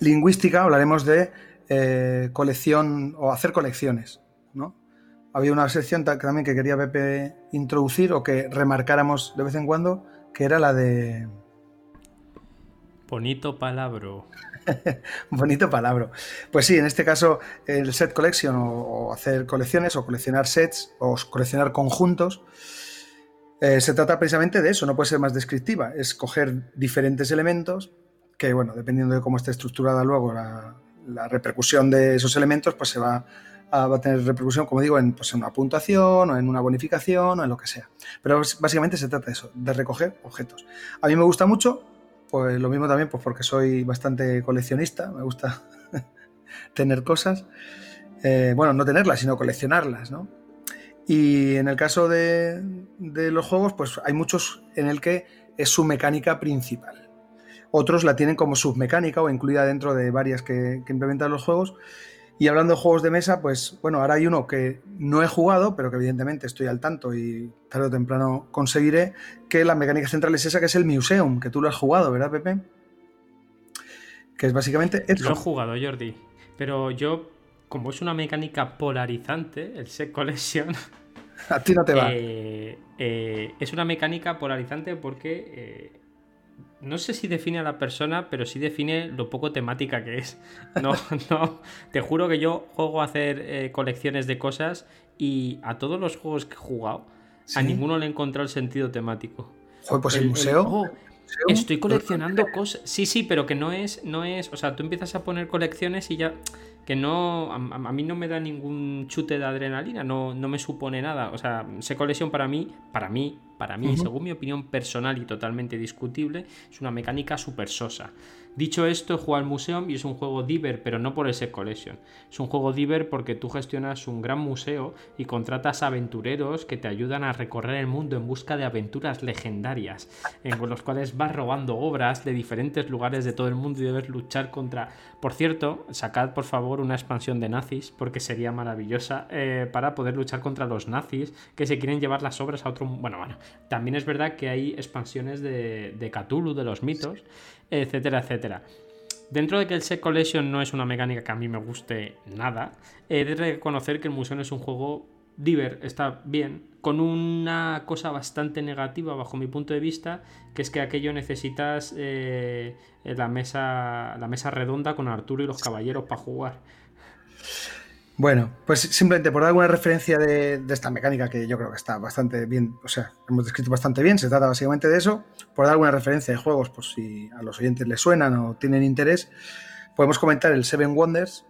Speaker 2: lingüística hablaremos de eh, colección o hacer colecciones, ¿no? había una sección también que quería Pepe introducir o que remarcáramos de vez en cuando, que era la de...
Speaker 1: Bonito palabro.
Speaker 2: Bonito palabra. Pues sí, en este caso el set collection o, hacer colecciones o coleccionar sets o coleccionar conjuntos, eh, se trata precisamente de eso, no puede ser más descriptiva, es coger diferentes elementos que, bueno, dependiendo de cómo esté estructurada luego la, la repercusión de esos elementos, pues se va a tener repercusión, como digo, pues, en, una puntuación o en una bonificación o en lo que sea. Pero básicamente se trata de eso, de recoger objetos. A mí me gusta mucho, pues lo mismo también, pues porque soy bastante coleccionista, me gusta tener cosas. Eh, bueno, no tenerlas, sino coleccionarlas, ¿no? Y en el caso de, los juegos, pues hay muchos en el que es su mecánica principal. Otros la tienen como submecánica o incluida dentro de varias que, que implementan los juegos. Y hablando de juegos de mesa, pues bueno, ahora hay uno que no he jugado, pero que evidentemente estoy al tanto y tarde o temprano conseguiré, que la mecánica central es esa, que es el Museum, que tú lo has jugado, ¿verdad, Pepe? Que es básicamente...
Speaker 1: Lo he jugado, Jordi. Pero yo, como es una mecánica polarizante, el Set Collection...
Speaker 2: A ti no te va.
Speaker 1: Eh, eh, es una mecánica polarizante porque... Eh, no sé si define a la persona, pero sí define lo poco temática que es. No, no, te juro que yo juego a hacer eh, colecciones de cosas y a todos los juegos que he jugado, a ninguno le he encontrado el sentido temático.
Speaker 2: Joder, pues el, museo.
Speaker 1: Oh, estoy coleccionando cosas. Sí, sí, pero que no es, no es. O sea, tú empiezas a poner colecciones y ya que no, a, mí no me da ningún chute de adrenalina, no, no me supone nada. O sea, se colección para mí, para mí, para mí, según mi opinión personal y totalmente discutible, es una mecánica súper sosa. Dicho esto, jugado al Museum y es un juego diver, pero no por ese collection. Es un juego diver porque tú gestionas un gran museo y contratas aventureros que te ayudan a recorrer el mundo en busca de aventuras legendarias, en los cuales vas robando obras de diferentes lugares de todo el mundo y debes luchar contra. Por cierto, sacad por favor una expansión de nazis, porque sería maravillosa, eh, para poder luchar contra los nazis que se quieren llevar las obras a otro. Bueno, bueno, también es verdad que hay expansiones de, de Cthulhu, de los mitos etcétera, etcétera. Dentro de que el Set Collection no es una mecánica que a mí me guste nada, he de reconocer que el museo es un juego diver, está bien, con una cosa bastante negativa bajo mi punto de vista, que es que aquello necesitas eh, la, mesa, la mesa redonda con Arturo y los caballeros para jugar.
Speaker 2: Bueno, pues simplemente por dar alguna referencia de, esta mecánica que yo creo que está bastante bien, o sea, hemos descrito bastante bien, se trata básicamente de eso, por dar alguna referencia de juegos, pues si a los oyentes les suenan o tienen interés, podemos comentar el Seven Wonders,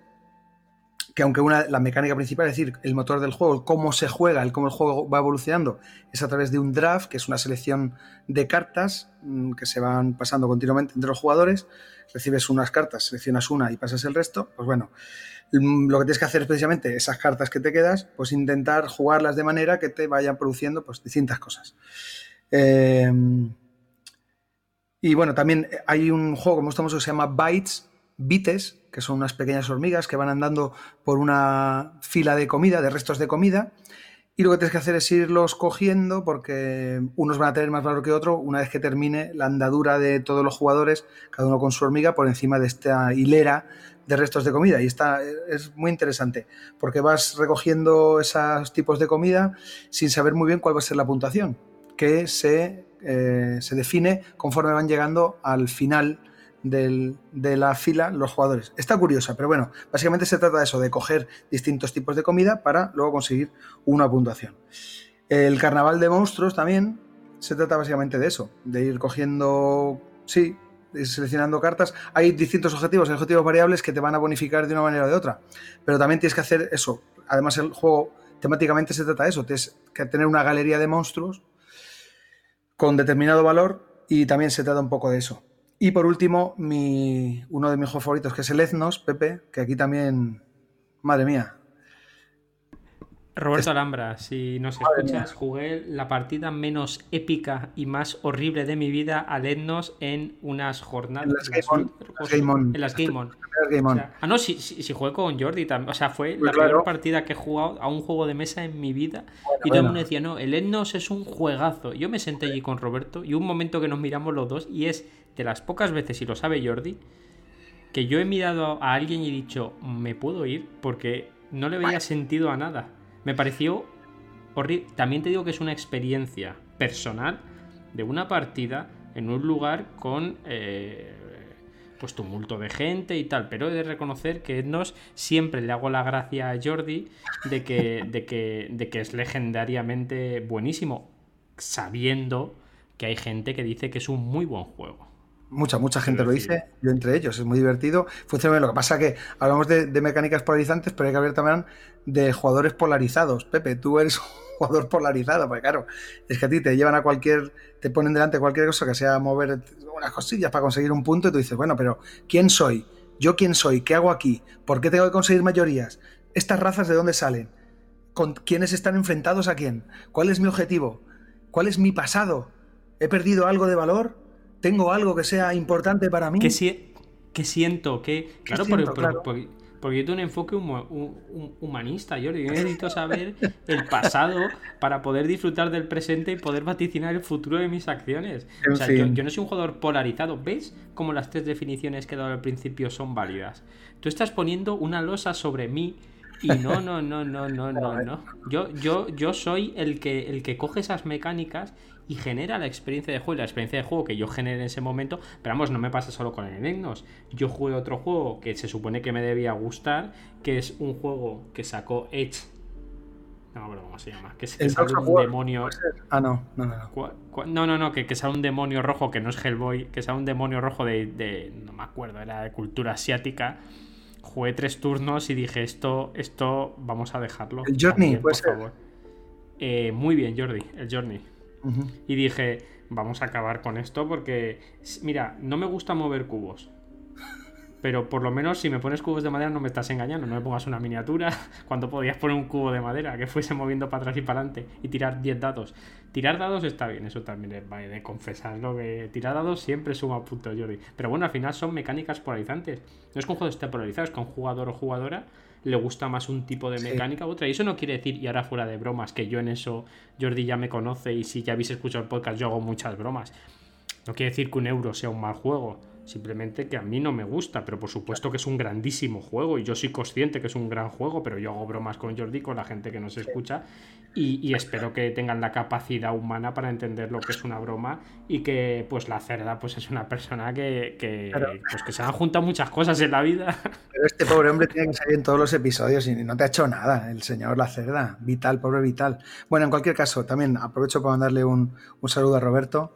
Speaker 2: que aunque una, la mecánica principal, es decir, el motor del juego, cómo se juega, el cómo el juego va evolucionando, es a través de un draft, que es una selección de cartas mm, que se van pasando continuamente entre los jugadores, recibes unas cartas, seleccionas una y pasas el resto, pues bueno, lo que tienes que hacer es precisamente esas cartas que te quedas, pues intentar jugarlas de manera que te vayan produciendo pues, distintas cosas. Em, y bueno, también hay un juego como estamos que se llama Bytes, Bites, que son unas pequeñas hormigas que van andando por una fila de comida, de restos de comida, y lo que tienes que hacer es irlos cogiendo porque unos van a tener más valor que otro una vez que termine la andadura de todos los jugadores, cada uno con su hormiga, por encima de esta hilera de restos de comida. Y está, es muy interesante porque vas recogiendo esos tipos de comida sin saber muy bien cuál va a ser la puntuación, que se, eh, se define conforme van llegando al final de la fila los jugadores. Está curiosa, pero bueno, básicamente se trata de eso, de coger distintos tipos de comida para luego conseguir una puntuación. El carnaval de monstruos también se trata básicamente de eso, de ir cogiendo, sí, seleccionando cartas. Hay distintos objetivos, hay objetivos variables que te van a bonificar de una manera o de otra, pero también tienes que hacer eso. Además, el juego temáticamente se trata de eso, tienes que tener una galería de monstruos con determinado valor y también se trata un poco de eso. Y por último, mi, uno de mis juegos favoritos, que es el Ethnos, Pepe, que aquí también, madre mía.
Speaker 1: Roberto Alhambra, si nos escuchas, jugué la partida menos épica y más horrible de mi vida al Ethnos en unas jornadas. En las Game On. ah, no, si, si, jugué con Jordi también. O sea, fue la primera partida que he jugado a un juego de mesa en mi vida. y todo el mundo decía, no, el Ethnos es un juegazo. Yo me senté allí con Roberto y un momento que nos miramos los dos y es de las pocas veces, y lo sabe Jordi, que yo he mirado a alguien y he dicho, me puedo ir porque no le veía sentido a nada. Me pareció horrible. También te digo que es una experiencia personal de una partida en un lugar con eh, pues tumulto de gente y tal, pero he de reconocer que Etnos siempre le hago la gracia a Jordi de que, de que, de que es legendariamente buenísimo, sabiendo que hay gente que dice que es un muy buen juego.
Speaker 2: Mucha, mucha gente lo dice, yo entre ellos, es muy divertido. Funciona bien. Lo que pasa que hablamos de, mecánicas polarizantes, pero hay que hablar también de jugadores polarizados. Pepe, tú eres un jugador polarizado, porque claro, es que a ti te llevan a cualquier, te ponen delante cualquier cosa que sea mover unas cosillas para conseguir un punto y tú dices, bueno, pero ¿quién soy? ¿Yo quién soy? ¿Qué hago aquí? ¿Por qué tengo que conseguir mayorías? ¿Estas razas de dónde salen? ¿Con quiénes están enfrentados a quién? ¿Cuál es mi objetivo? ¿Cuál es mi pasado? ¿He perdido algo de valor? ¿Tengo algo que sea importante para mí?
Speaker 1: Que, siento, que... Claro, porque, yo tengo un enfoque humanista, yo necesito saber el pasado para poder disfrutar del presente y poder vaticinar el futuro de mis acciones. o sea, yo, no soy un jugador polarizado. ¿Ves cómo las tres definiciones que he dado al principio son válidas? Tú estás poniendo una losa sobre mí Y no, no, no, no, no, no, no. Yo, yo, yo soy el que, el que coge esas mecánicas y genera la experiencia de juego. Y la experiencia de juego que yo generé en ese momento, pero vamos, no me pasa solo con el Enignos. Yo jugué otro juego que se supone que me debía gustar, que es un juego que sacó Edge. No, pero ¿cómo se llama? Que, es, que sale un demonio.
Speaker 2: Ah, no, no, no. No,
Speaker 1: no, no, no que, que sale un demonio rojo, que no es Hellboy, que sale un demonio rojo de, de. No me acuerdo, era de cultura asiática jugué tres turnos y dije, esto, esto vamos a dejarlo.
Speaker 2: El Journey, por favor.
Speaker 1: Eh, muy bien, Jordi, el Journey. Y dije, vamos a acabar con esto porque, mira, no me gusta mover cubos. Pero por lo menos si me pones cubos de madera no me estás engañando, no me pongas una miniatura cuando podías poner un cubo de madera que fuese moviendo para atrás y para adelante y tirar 10 dados. Tirar dados está bien, eso también es de confesarlo, que tirar dados siempre suma puntos, Jordi. Pero bueno, al final son mecánicas polarizantes. No es que un juego esté polarizado, es que un jugador o jugadora le gusta más un tipo de mecánica u otra. Y eso no quiere decir, y ahora fuera de bromas, que yo en eso, Jordi ya me conoce y si ya habéis escuchado el podcast, yo hago muchas bromas. No quiere decir que un euro sea un mal juego. Simplemente que a mí no me gusta, pero por supuesto que es un grandísimo juego y yo soy consciente que es un gran juego, pero yo hago bromas con Jordi, con la gente que nos escucha y, espero que tengan la capacidad humana para entender lo que es una broma y que pues la cerda pues es una persona que, que, pues, que se han juntado muchas cosas en la vida.
Speaker 2: Pero este pobre hombre tiene que salir en todos los episodios y no te ha hecho nada, el señor la cerda, vital, pobre vital. Bueno, en cualquier caso, también aprovecho para mandarle un, un saludo a Roberto.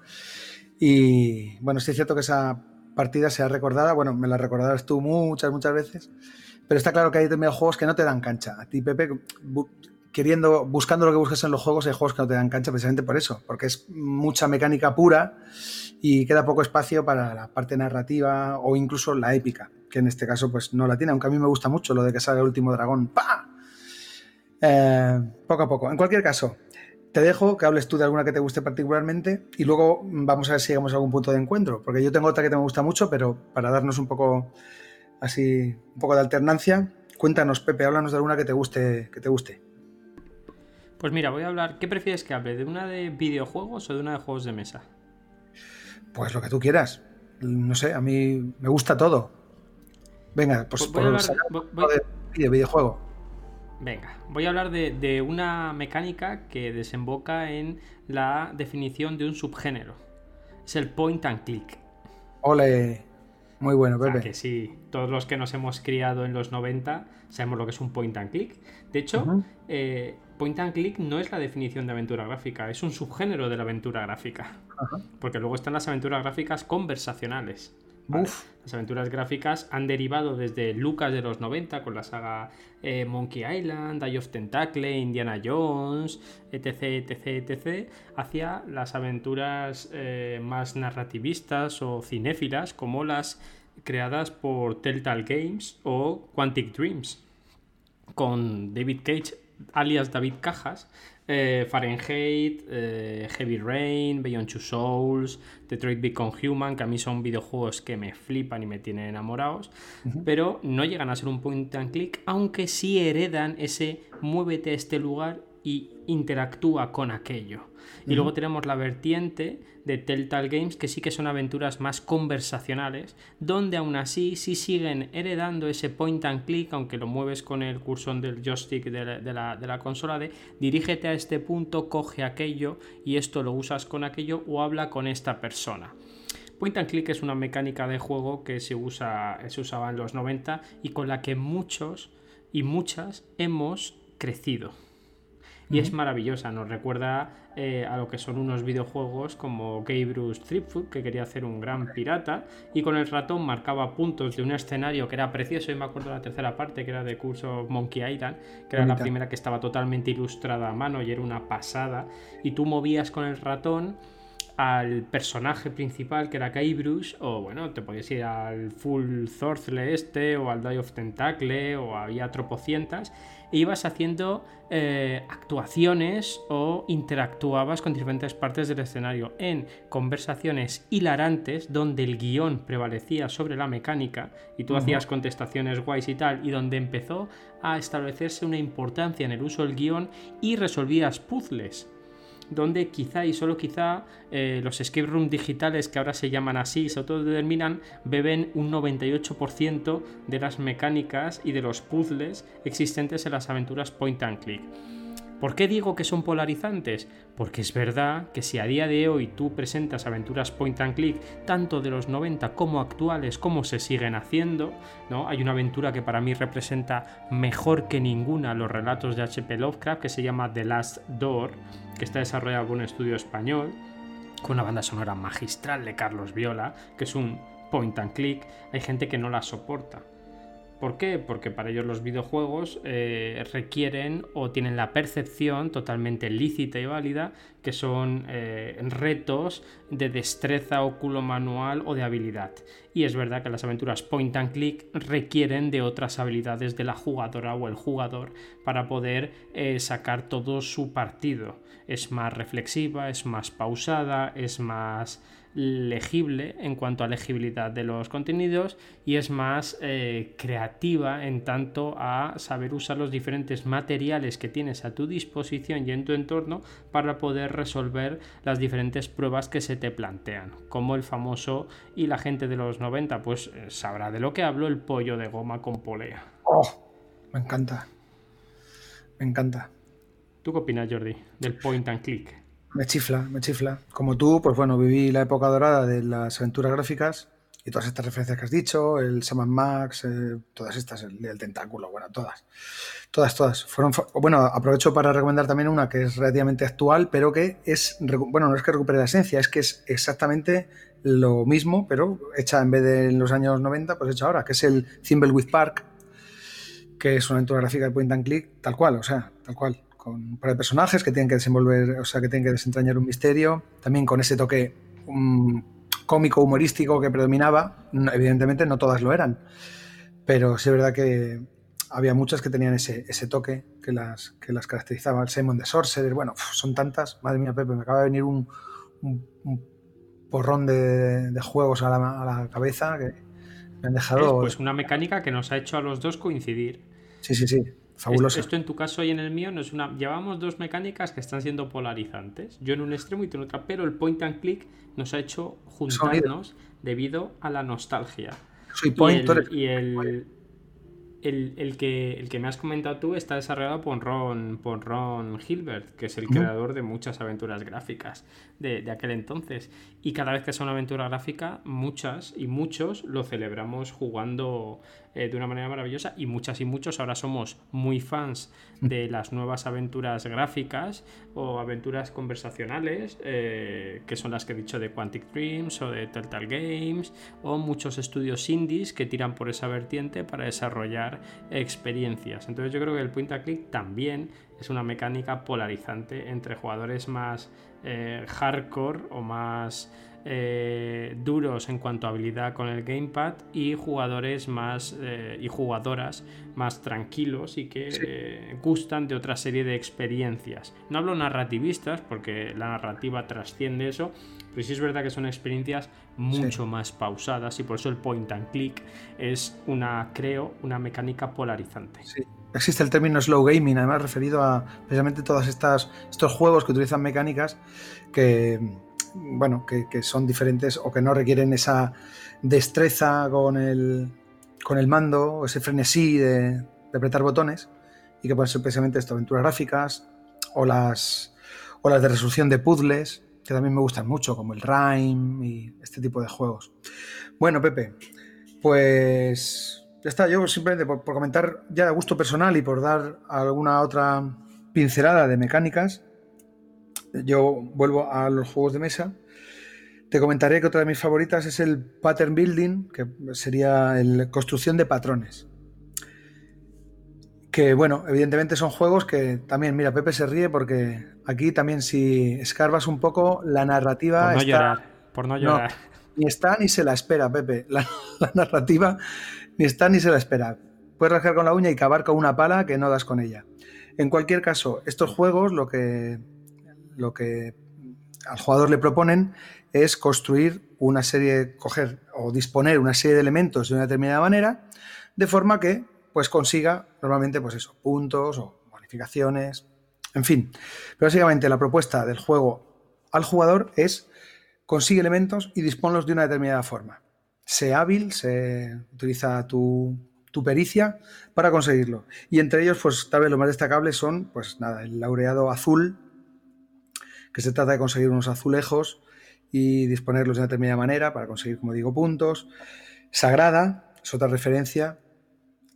Speaker 2: Y bueno, sí es cierto que esa partida sea recordada. Bueno, me la recordarás tú muchas, muchas veces. Pero está claro que hay determinados juegos que no te dan cancha. A ti, Pepe, queriendo, buscando lo que buscas en los juegos, hay juegos que no te dan cancha precisamente por eso, porque es mucha mecánica pura y queda poco espacio para la parte narrativa o incluso la épica, que en este caso pues no la tiene, aunque a mí me gusta mucho lo de que salga el último dragón. ¡Pah! Eh, poco a poco. En cualquier caso, te dejo que hables tú de alguna que te guste particularmente y luego vamos a ver si llegamos a algún punto de encuentro, porque yo tengo otra que te me gusta mucho, pero para darnos un poco así, un poco de alternancia, cuéntanos, Pepe, háblanos de alguna que te guste, que te guste.
Speaker 1: Pues mira, voy a hablar, ¿qué prefieres que hable? ¿De una de videojuegos o de una de juegos de mesa?
Speaker 2: Pues lo que tú quieras. No sé, a mí me gusta todo. Venga, pues, pues por de videojuego.
Speaker 1: Venga, voy a hablar de, una mecánica que desemboca en la definición de un subgénero. Es el point and click.
Speaker 2: Ole, muy bueno, Pepe.
Speaker 1: que sí, todos los que nos hemos criado en los 90 sabemos lo que es un point and click. De hecho, eh, point and click no es la definición de aventura gráfica, es un subgénero de la aventura gráfica. Porque luego están las aventuras gráficas conversacionales. Las aventuras gráficas han derivado desde Lucas de los 90 con la saga eh, Monkey Island, Eye of Tentacle, Indiana Jones, etc, etc, etc, hacia las aventuras eh, más narrativistas o cinéfilas como las creadas por Telltale Games o Quantic Dreams, con David Cage alias David Cajas, eh, Fahrenheit, eh, Heavy Rain, Beyond Two Souls, Detroit Become Human, que a mí son videojuegos que me flipan y me tienen enamorados, pero no llegan a ser un point and click, aunque sí heredan ese muévete a este lugar y interactúa con aquello. Y luego tenemos la vertiente de Telltale Games, que sí que son aventuras más conversacionales, donde aún así sí siguen heredando ese point and click, aunque lo mueves con el cursor del joystick de la, de la consola, de dirígete a este punto, coge aquello y esto lo usas con aquello o habla con esta persona. Point and click es una mecánica de juego que se, usa, se usaba en los 90 y con la que muchos y muchas hemos crecido y es maravillosa. Nos recuerda eh, a lo que son unos videojuegos como Bruce Tripfoot, que quería hacer un gran pirata, y con el ratón marcaba puntos de un escenario que era precioso. Y me acuerdo de la tercera parte, que era de curso Monkey Island, que era la primera que estaba totalmente ilustrada a mano y era una pasada. Y tú movías con el ratón al personaje principal que era Bruce o bueno, te podías ir al Full Thortle este o al Die of Tentacle o había tropocientas e ibas haciendo eh, actuaciones o interactuabas con diferentes partes del escenario. En conversaciones hilarantes donde el guion prevalecía sobre la mecánica y tú hacías contestaciones guays y tal y donde empezó a establecerse una importancia en el uso del guion y resolvías puzzles donde quizá y solo quizá eh, los escape room digitales, que ahora se llaman así, se autodeterminan, beben un 98% de las mecánicas y de los puzzles existentes en las aventuras point and click. ¿Por qué digo que son polarizantes? Porque es verdad que si a día de hoy tú presentas aventuras point and click, tanto de los 90 como actuales, como se siguen haciendo, ¿no? Hay una aventura que para mí representa mejor que ninguna los relatos de HP Lovecraft, que se llama The Last Door, que está desarrollado por un estudio español, con una banda sonora magistral de Carlos Viola, que es un point and click. Hay gente que no la soporta. ¿Por qué? Porque para ellos los videojuegos eh, requieren o tienen la percepción totalmente lícita y válida que son eh, retos de destreza óculo manual o de habilidad. Y es verdad que las aventuras point and click requieren de otras habilidades de la jugadora o el jugador para poder eh, sacar todo su partido. Es más reflexiva, es más pausada, es más legible en cuanto a legibilidad de los contenidos y es más eh, creativa en tanto a saber usar los diferentes materiales que tienes a tu disposición y en tu entorno para poder resolver las diferentes pruebas que se te plantean como el famoso y la gente de los 90 pues eh, sabrá de lo que hablo el pollo de goma con polea
Speaker 2: oh, me encanta. Me encanta.
Speaker 1: ¿Tú qué opinas Jordi del point and click?
Speaker 2: Me chifla, me chifla. Como tú, pues bueno, viví la época dorada de las aventuras gráficas y todas estas referencias que has dicho, el Saman Max, eh, todas estas, el, tentáculo, bueno, todas. Todas, todas. Fueron, bueno, aprovecho para recomendar también una que es relativamente actual, pero que es, bueno, no es que recupere la esencia, es que es exactamente lo mismo, pero hecha en vez de en los años 90, pues hecha ahora, que es el Thimbleweed Park, que es una aventura gráfica de point and click, tal cual, o sea, tal cual con un par de personajes que tienen que desenvolver, o sea, que tienen que desentrañar un misterio, también con ese toque cómico, humorístico que predominaba. Evidentemente no todas lo eran, pero sí es verdad que había muchas que tenían ese, ese toque que las, que las caracterizaba. El Simon de Sorcerer, bueno, son tantas. Madre mía, Pepe, me acaba de venir un, porrón de, juegos a la, a la, cabeza que me han dejado.
Speaker 1: Pues una mecánica que nos ha hecho a los dos coincidir.
Speaker 2: Sí, sí, sí.
Speaker 1: Esto, en tu caso y en el mío no es una. Llevamos dos mecánicas que están siendo polarizantes. Yo en un extremo y tú en otro, pero el point and click nos ha hecho juntarnos debido a la nostalgia.
Speaker 2: Soy point,
Speaker 1: y el, el, que, el que me has comentado tú está desarrollado por Ron, por Ron Hilbert, que es el creador de muchas aventuras gráficas de, de, aquel entonces. Y cada vez que es una aventura gráfica, muchas y muchos lo celebramos jugando eh, de una manera maravillosa y muchas y muchos ahora somos muy fans de las nuevas aventuras gráficas o aventuras conversacionales, eh, que son las que he dicho de Quantic Dreams o de Telltale Games, o muchos estudios indies que tiran por esa vertiente para desarrollar experiencias. Entonces yo creo que el point and click también es una mecánica polarizante entre jugadores más eh, hardcore o más eh, duros en cuanto a habilidad con el gamepad y jugadores más eh, y jugadoras más tranquilos y que eh, gustan de otra serie de experiencias. No hablo narrativistas porque la narrativa trasciende eso, pero sí es verdad que son experiencias mucho más pausadas y por eso el point and click es una, creo, una mecánica polarizante.
Speaker 2: Existe el término slow gaming, además referido a precisamente todos estos juegos que utilizan mecánicas que bueno, que, son diferentes o que no requieren esa destreza con el, con el mando o ese frenesí de, apretar botones y que pueden ser precisamente estas aventuras gráficas o las, o las de resolución de puzzles que también me gustan mucho, como el Rime y este tipo de juegos. Bueno, Pepe, pues ya está. Yo simplemente por, por comentar ya a gusto personal y por dar alguna otra pincelada de mecánicas, yo vuelvo a los juegos de mesa. Te comentaré que otra de mis favoritas es el pattern building, que sería la construcción de patrones. Que bueno, evidentemente son juegos que también, mira, Pepe se ríe porque aquí también si escarbas un poco, la narrativa...
Speaker 1: Por no llorar, por no llorar.
Speaker 2: ni está ni se la espera, Pepe. La, narrativa ni está ni se la espera. Puedes rascar con la uña y cavar con una pala que no das con ella. En cualquier caso, estos juegos lo que lo que al jugador le proponen es construir una serie, coger o disponer una serie de elementos de una determinada manera, de forma que pues consiga normalmente pues puntos o bonificaciones En fin, básicamente la propuesta del juego al jugador es consigue elementos y disponlos de una determinada forma. Sé hábil, se utiliza tu, tu, pericia para conseguirlo. Y entre ellos, pues tal vez lo más destacable son, pues nada, el laureado azul, que se trata de conseguir unos azulejos y disponerlos de una determinada manera para conseguir, como digo, puntos. Sagrada es otra referencia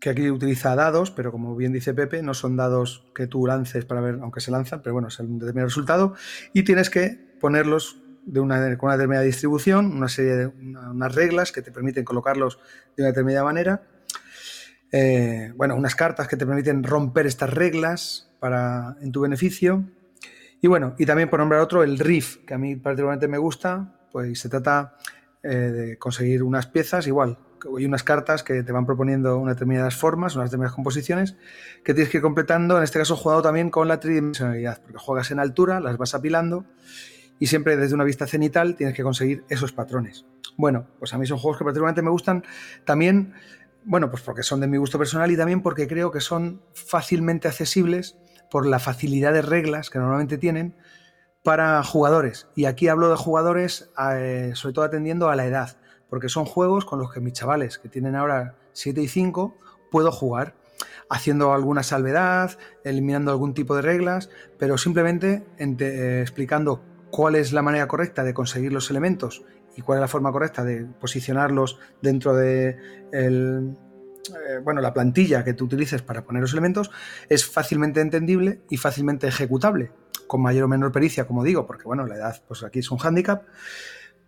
Speaker 2: que aquí utiliza dados, pero como bien dice Pepe, no son dados que tú lances para ver, aunque se lanzan, pero bueno, es un determinado resultado, y tienes que ponerlos de una, con una determinada distribución, una serie de unas reglas que te permiten colocarlos de una determinada manera. Eh, bueno, unas cartas que te permiten romper estas reglas para, en tu beneficio. Y bueno, y también por nombrar otro, el riff, que a mí particularmente me gusta, pues se trata eh, de conseguir unas piezas, igual, y unas cartas que te van proponiendo unas determinadas formas, unas determinadas composiciones, que tienes que ir completando, en este caso jugado también con la tridimensionalidad, porque juegas en altura, las vas apilando, y siempre desde una vista cenital tienes que conseguir esos patrones. Bueno, pues a mí son juegos que particularmente me gustan también, bueno, pues porque son de mi gusto personal y también porque creo que son fácilmente accesibles por la facilidad de reglas que normalmente tienen para jugadores. Y aquí hablo de jugadores eh, sobre todo atendiendo a la edad, porque son juegos con los que mis chavales, que tienen ahora 7 y 5, puedo jugar haciendo alguna salvedad, eliminando algún tipo de reglas, pero simplemente eh, explicando cuál es la manera correcta de conseguir los elementos y cuál es la forma correcta de posicionarlos dentro de eh, bueno, la plantilla que tú utilices para poner los elementos es fácilmente entendible y fácilmente ejecutable, con mayor o menor pericia, como digo, porque bueno, la edad pues aquí es un hándicap,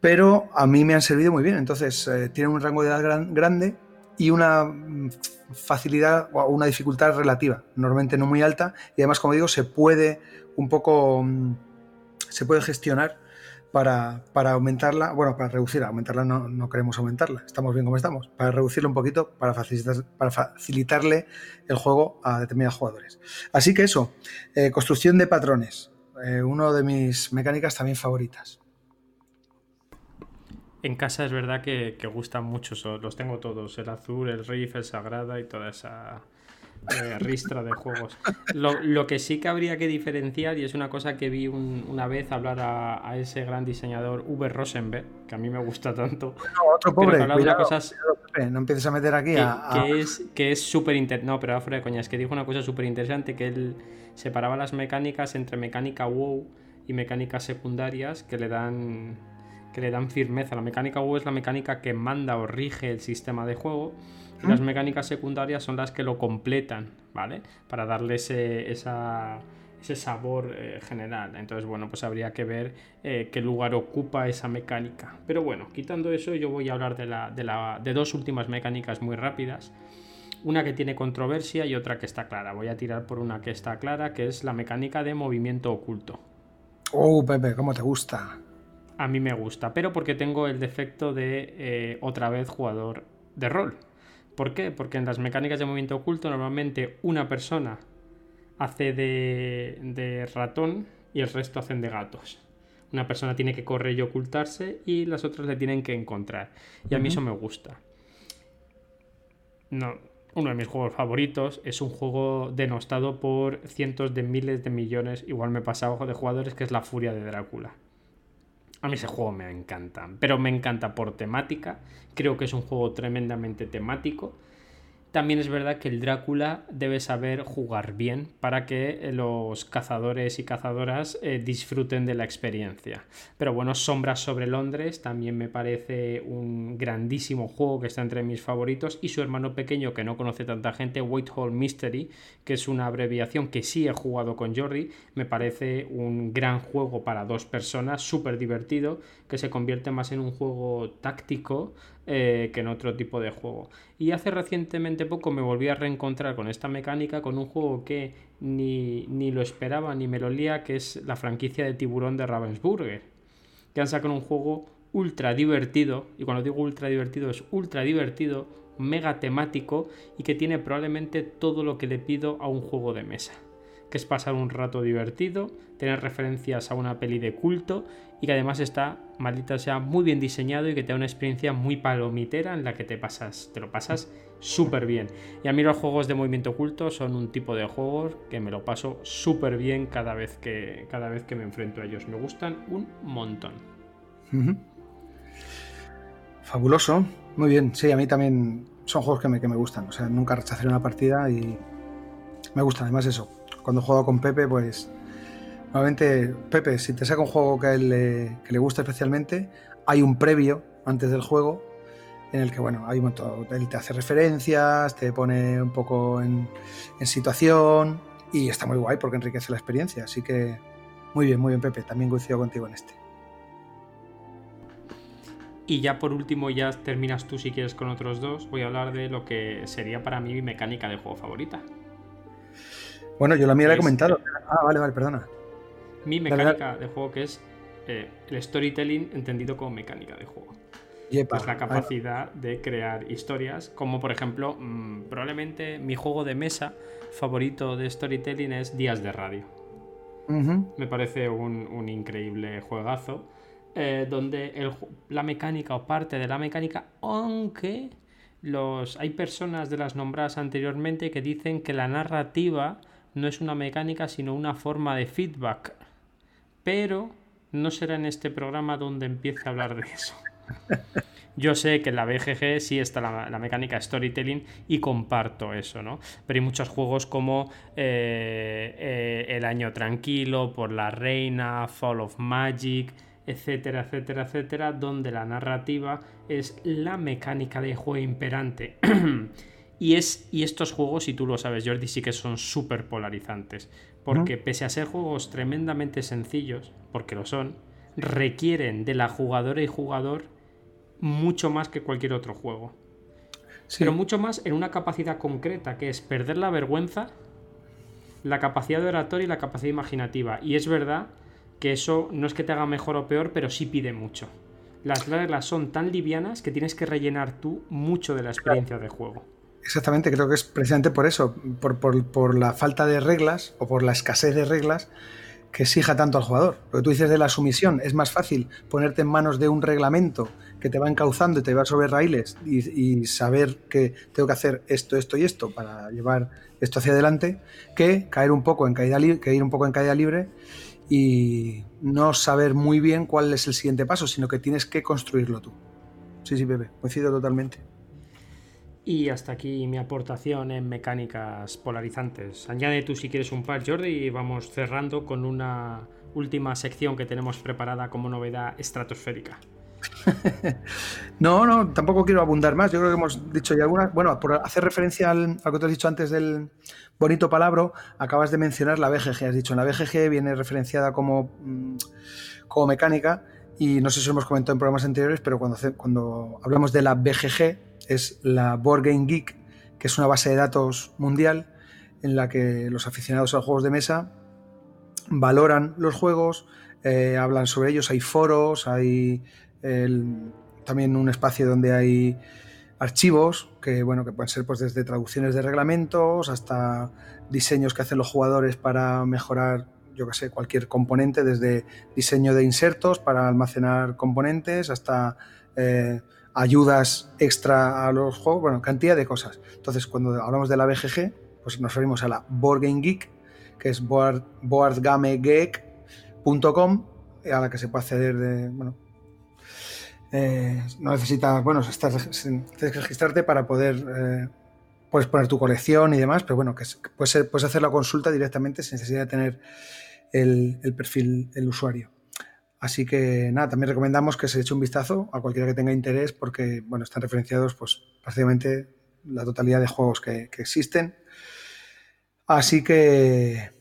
Speaker 2: pero a mí me han servido muy bien, entonces eh, tienen un rango de edad grande y una mm, facilidad o una dificultad relativa, normalmente no muy alta, y además, como digo, se puede un poco, mm, se puede gestionar para, aumentarla, bueno, para reducirla, aumentarla no, queremos aumentarla, estamos bien como estamos, para reducirla un poquito, para, facilitar, para facilitarle el juego a determinados jugadores. Así que eso, eh, construcción de patrones, eh, uno de mis mecánicas también favoritas.
Speaker 1: En casa es verdad que, que gustan mucho, los tengo todos, el azul, el riff, el sagrada y toda esa eh, ristra de juegos. Lo, que sí que habría que diferenciar, y es una cosa que vi una vez hablar a, ese gran diseñador Uber Rosenberg, que a mí me gusta tanto.
Speaker 2: No, otro pobre, no empieces a meter aquí
Speaker 1: que,
Speaker 2: a,
Speaker 1: que es que es súper interesante. No, pero fuera de coña, es que dijo una cosa súper interesante, que él separaba las mecánicas entre mecánica WoW y mecánicas secundarias que le dan que le dan firmeza. La mecánica WoW es la mecánica que manda o rige el sistema de juego las mecánicas secundarias son las que lo completan, ¿vale? Para darle ese, ese sabor eh, general. Entonces, bueno, pues habría que ver eh, qué lugar ocupa esa mecánica. Pero bueno, quitando eso, yo voy a hablar de, la, de, la, de dos últimas mecánicas muy rápidas. Una que tiene controversia y otra que está clara. Voy a tirar por una que está clara, que es la mecánica de movimiento oculto.
Speaker 2: Oh, Pepe, ¿cómo te gusta?
Speaker 1: A mí me gusta, pero porque tengo el defecto de eh, otra vez jugador de rol. ¿Por qué? Porque en las mecánicas de movimiento oculto normalmente una persona hace de, ratón y el resto hacen de gatos. Una persona tiene que correr y ocultarse y las otras le tienen que encontrar. Y a mí eso me gusta. No, uno de mis juegos favoritos es un juego denostado por cientos de miles de millones, igual me pasa ojo de jugadores, que es La Furia de Drácula. A mí ese juego me encanta, pero me encanta por temática. Creo que es un juego tremendamente temático también es verdad que el Drácula debe saber jugar bien para que los cazadores y cazadoras eh, disfruten de la experiencia. Pero bueno, Sombras sobre Londres también me parece un grandísimo juego que está entre mis favoritos y su hermano pequeño que no conoce tanta gente, Whitehall Mystery, que es una abreviación que sí he jugado con Jordi, me parece un gran juego para dos personas, súper divertido, que se convierte más en un juego táctico eh, que en otro tipo de juego. Y hace recientemente poco me volví a reencontrar con esta mecánica, con un juego que ni, ni lo esperaba ni me lo lía, que es la franquicia de tiburón de Ravensburger. Que han sacado un juego ultra divertido, y cuando digo ultra divertido es ultra divertido, mega temático y que tiene probablemente todo lo que le pido a un juego de mesa que es pasar un rato divertido, tener referencias a una peli de culto y que además está, maldita sea, muy bien diseñado y que te da una experiencia muy palomitera en la que te pasas, te lo pasas súper bien. Y a mí los juegos de movimiento oculto son un tipo de juegos que me lo paso súper bien cada vez que cada vez que me enfrento a ellos. Me gustan un montón.
Speaker 2: Fabuloso, muy bien. Sí, a mí también son juegos que me, que me gustan. O sea, nunca rechazaré una partida y me gusta además eso. Cuando juego con Pepe, pues normalmente, Pepe, si te saca un juego que, él le, que le gusta especialmente, hay un previo antes del juego en el que, bueno, hay un montón, él te hace referencias, te pone un poco en, en situación y está muy guay porque enriquece la experiencia. Así que, muy bien, muy bien, Pepe. También coincido contigo en este.
Speaker 1: Y ya por último, ya terminas tú si quieres con otros dos, voy a hablar de lo que sería para mí mi mecánica de juego favorita.
Speaker 2: Bueno, yo la mía la he comentado. Ah, vale, vale, perdona.
Speaker 1: Mi mecánica de juego que es eh, el storytelling entendido como mecánica de juego. es la capacidad de crear historias, como por ejemplo, mmm, probablemente mi juego de mesa favorito de storytelling es Días de Radio. Me parece un, un increíble juegazo eh, donde la mecánica o parte de la mecánica, aunque los, hay personas de las nombradas anteriormente que dicen que la narrativa no es una mecánica sino una forma de feedback. Pero no será en este programa donde empiece a hablar de eso. Yo sé que en la BGG sí está la, mecánica storytelling y comparto eso, ¿no? Pero hay muchos juegos como eh, eh, El Año Tranquilo, Por la Reina, Fall of Magic, etcétera, etcétera, etcétera, donde la narrativa es la mecánica de juego imperante. y, es, y estos juegos, y tú lo sabes, Jordi, sí que son súper polarizantes. Porque pese a ser juegos tremendamente sencillos, porque lo son, requieren de la jugadora y jugador mucho más que cualquier otro juego. Pero mucho más en una capacidad concreta, que es perder la vergüenza, la capacidad de oratoria y la capacidad imaginativa. Y es verdad que eso no es que te haga mejor o peor, pero sí pide mucho. Las reglas son tan livianas que tienes que rellenar tú mucho de la experiencia de juego.
Speaker 2: Exactamente, creo que es precisamente por eso, por, la falta de reglas o por la escasez de reglas que exija tanto al jugador. Lo que tú dices de la sumisión, es más fácil ponerte en manos de un reglamento que te va encauzando y te va sobre raíles y, saber que tengo que hacer esto, esto y esto para llevar esto hacia adelante, que caer un poco en caída, que ir un poco en caída libre y no saber muy bien cuál es el siguiente paso, sino que tienes que construirlo tú. Sí, sí, Pepe, coincido totalmente.
Speaker 1: Y hasta aquí mi aportación en mecánicas polarizantes. Añade tú si quieres un par, Jordi, y vamos cerrando con una última sección que tenemos preparada como novedad estratosférica.
Speaker 2: no, no, tampoco quiero abundar más. Yo creo que hemos dicho ya algunas. Bueno, por hacer referencia al, a lo que te has dicho antes del bonito palabra, acabas de mencionar la BGG. Has dicho, en la BGG viene referenciada como, mm, como mecánica. Y no sé si lo hemos comentado en programas anteriores, pero cuando, cuando hablamos de la BGG, es la Board Game Geek, que es una base de datos mundial en la que los aficionados a los juegos de mesa valoran los juegos, eh, hablan sobre ellos, hay foros, hay también un espacio donde hay archivos que, bueno, que pueden ser pues, desde traducciones de reglamentos hasta diseños que hacen los jugadores para mejorar, yo que sé, cualquier componente, desde diseño de insertos para almacenar componentes hasta eh, ayudas extra a los juegos, bueno, cantidad de cosas. Entonces, cuando hablamos de la BGG, pues nos referimos a la Board Game Geek, que es boardgamegeek.com, a la que se puede acceder de, bueno, eh, no necesitas, bueno, tienes que registrarte para poder eh, puedes poner tu colección y demás, pero bueno, que puedes, puedes, hacer la consulta directamente sin necesidad de tener el, perfil del usuario. Así que nada, también recomendamos que se eche un vistazo a cualquiera que tenga interés porque bueno, están referenciados pues prácticamente la totalidad de juegos que, que existen. Así que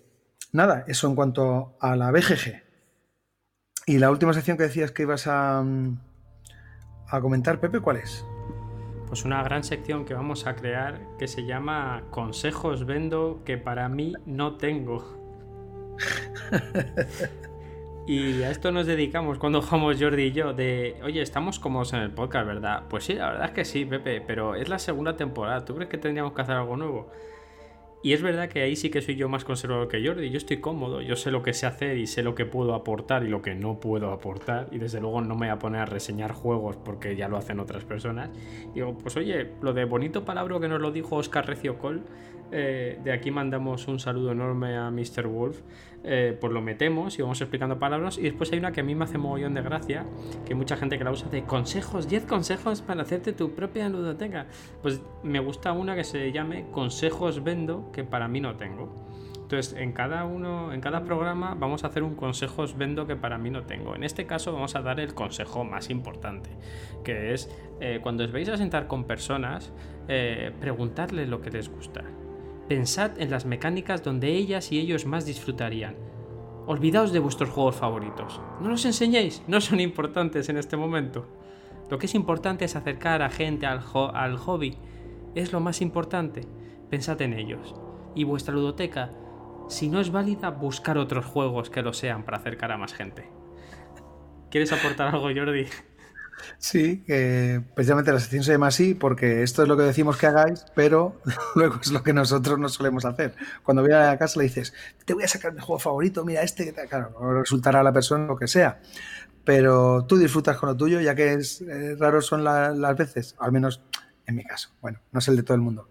Speaker 2: nada, eso en cuanto a la BGG. Y la última sección que decías que ibas a, a comentar, Pepe, ¿cuál es?
Speaker 1: Pues una gran sección que vamos a crear que se llama Consejos Vendo que para mí no tengo. y a esto nos dedicamos cuando jugamos Jordi y yo de, oye, estamos cómodos en el podcast, ¿verdad? Pues sí, la verdad es que sí, Pepe, pero es la segunda temporada. ¿Tú crees que tendríamos que hacer algo nuevo? Y es verdad que ahí sí que soy yo más conservador que Jordi. Yo estoy cómodo, yo sé lo que sé hacer y sé lo que puedo aportar y lo que no puedo aportar. Y desde luego no me voy a poner a reseñar juegos porque ya lo hacen otras personas. digo, pues oye, lo de bonito palabra que nos lo dijo Oscar Recio Col, eh, de aquí mandamos un saludo enorme a Mr. Wolf. Eh, pues lo metemos y vamos explicando palabras. Y después hay una que a mí me hace mogollón de gracia, que mucha gente que la usa de consejos, 10 consejos para hacerte tu propia ludoteca. Pues me gusta una que se llame Consejos Vendo, que para mí no tengo. Entonces, en cada uno, en cada programa vamos a hacer un consejos vendo que para mí no tengo. En este caso vamos a dar el consejo más importante, que es eh, cuando os vais a sentar con personas, eh, preguntarles lo que les gusta. Pensad en las mecánicas donde ellas y ellos más disfrutarían. Olvidaos de vuestros juegos favoritos. No los enseñéis, no son importantes en este momento. Lo que es importante es acercar a gente al, al hobby. Es lo más importante. Pensad en ellos. Y vuestra ludoteca, si no es válida, buscar otros juegos que lo sean para acercar a más gente. ¿Quieres aportar algo, Jordi?
Speaker 2: Sí, precisamente la sección se llama así porque esto es lo que decimos que hagáis, pero luego es lo que nosotros no solemos hacer. Cuando voy a casa le dices, te voy a sacar mi juego favorito, mira este, claro, resultará a la persona lo que sea, pero tú disfrutas con lo tuyo, ya que es eh, raro son las veces, al menos en mi caso. Bueno, no es el de todo el mundo.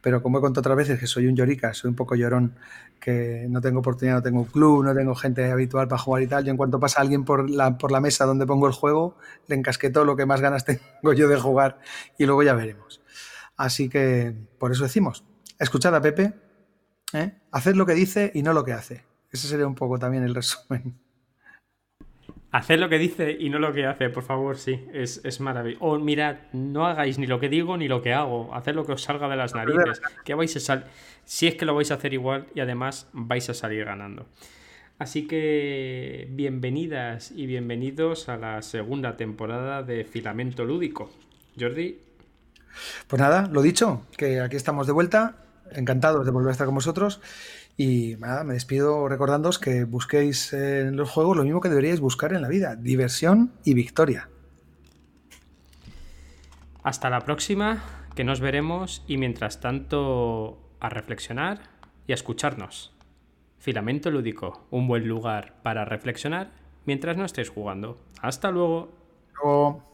Speaker 2: Pero como he contado otras veces que soy un llorica, soy un poco llorón, que no tengo oportunidad, no tengo club, no tengo gente habitual para jugar y tal, yo en cuanto pasa alguien por la, por la mesa donde pongo el juego, le encasqueto lo que más ganas tengo yo de jugar y luego ya veremos. Así que por eso decimos, escuchad a Pepe, ¿eh? haced lo que dice y no lo que hace. Ese sería un poco también el resumen.
Speaker 1: Hacer lo que dice y no lo que hace, por favor, sí, es, es maravilloso. O mirad, no hagáis ni lo que digo ni lo que hago, haced lo que os salga de las narices, que vais a sal si es que lo vais a hacer igual y además vais a salir ganando. Así que bienvenidas y bienvenidos a la segunda temporada de Filamento Lúdico. Jordi.
Speaker 2: Pues nada, lo dicho, que aquí estamos de vuelta, encantados de volver a estar con vosotros. Y nada, me despido recordándoos que busquéis en los juegos lo mismo que deberíais buscar en la vida, diversión y victoria.
Speaker 1: Hasta la próxima, que nos veremos y mientras tanto a reflexionar y a escucharnos. Filamento Lúdico, un buen lugar para reflexionar mientras no estéis jugando. Hasta luego.
Speaker 2: luego.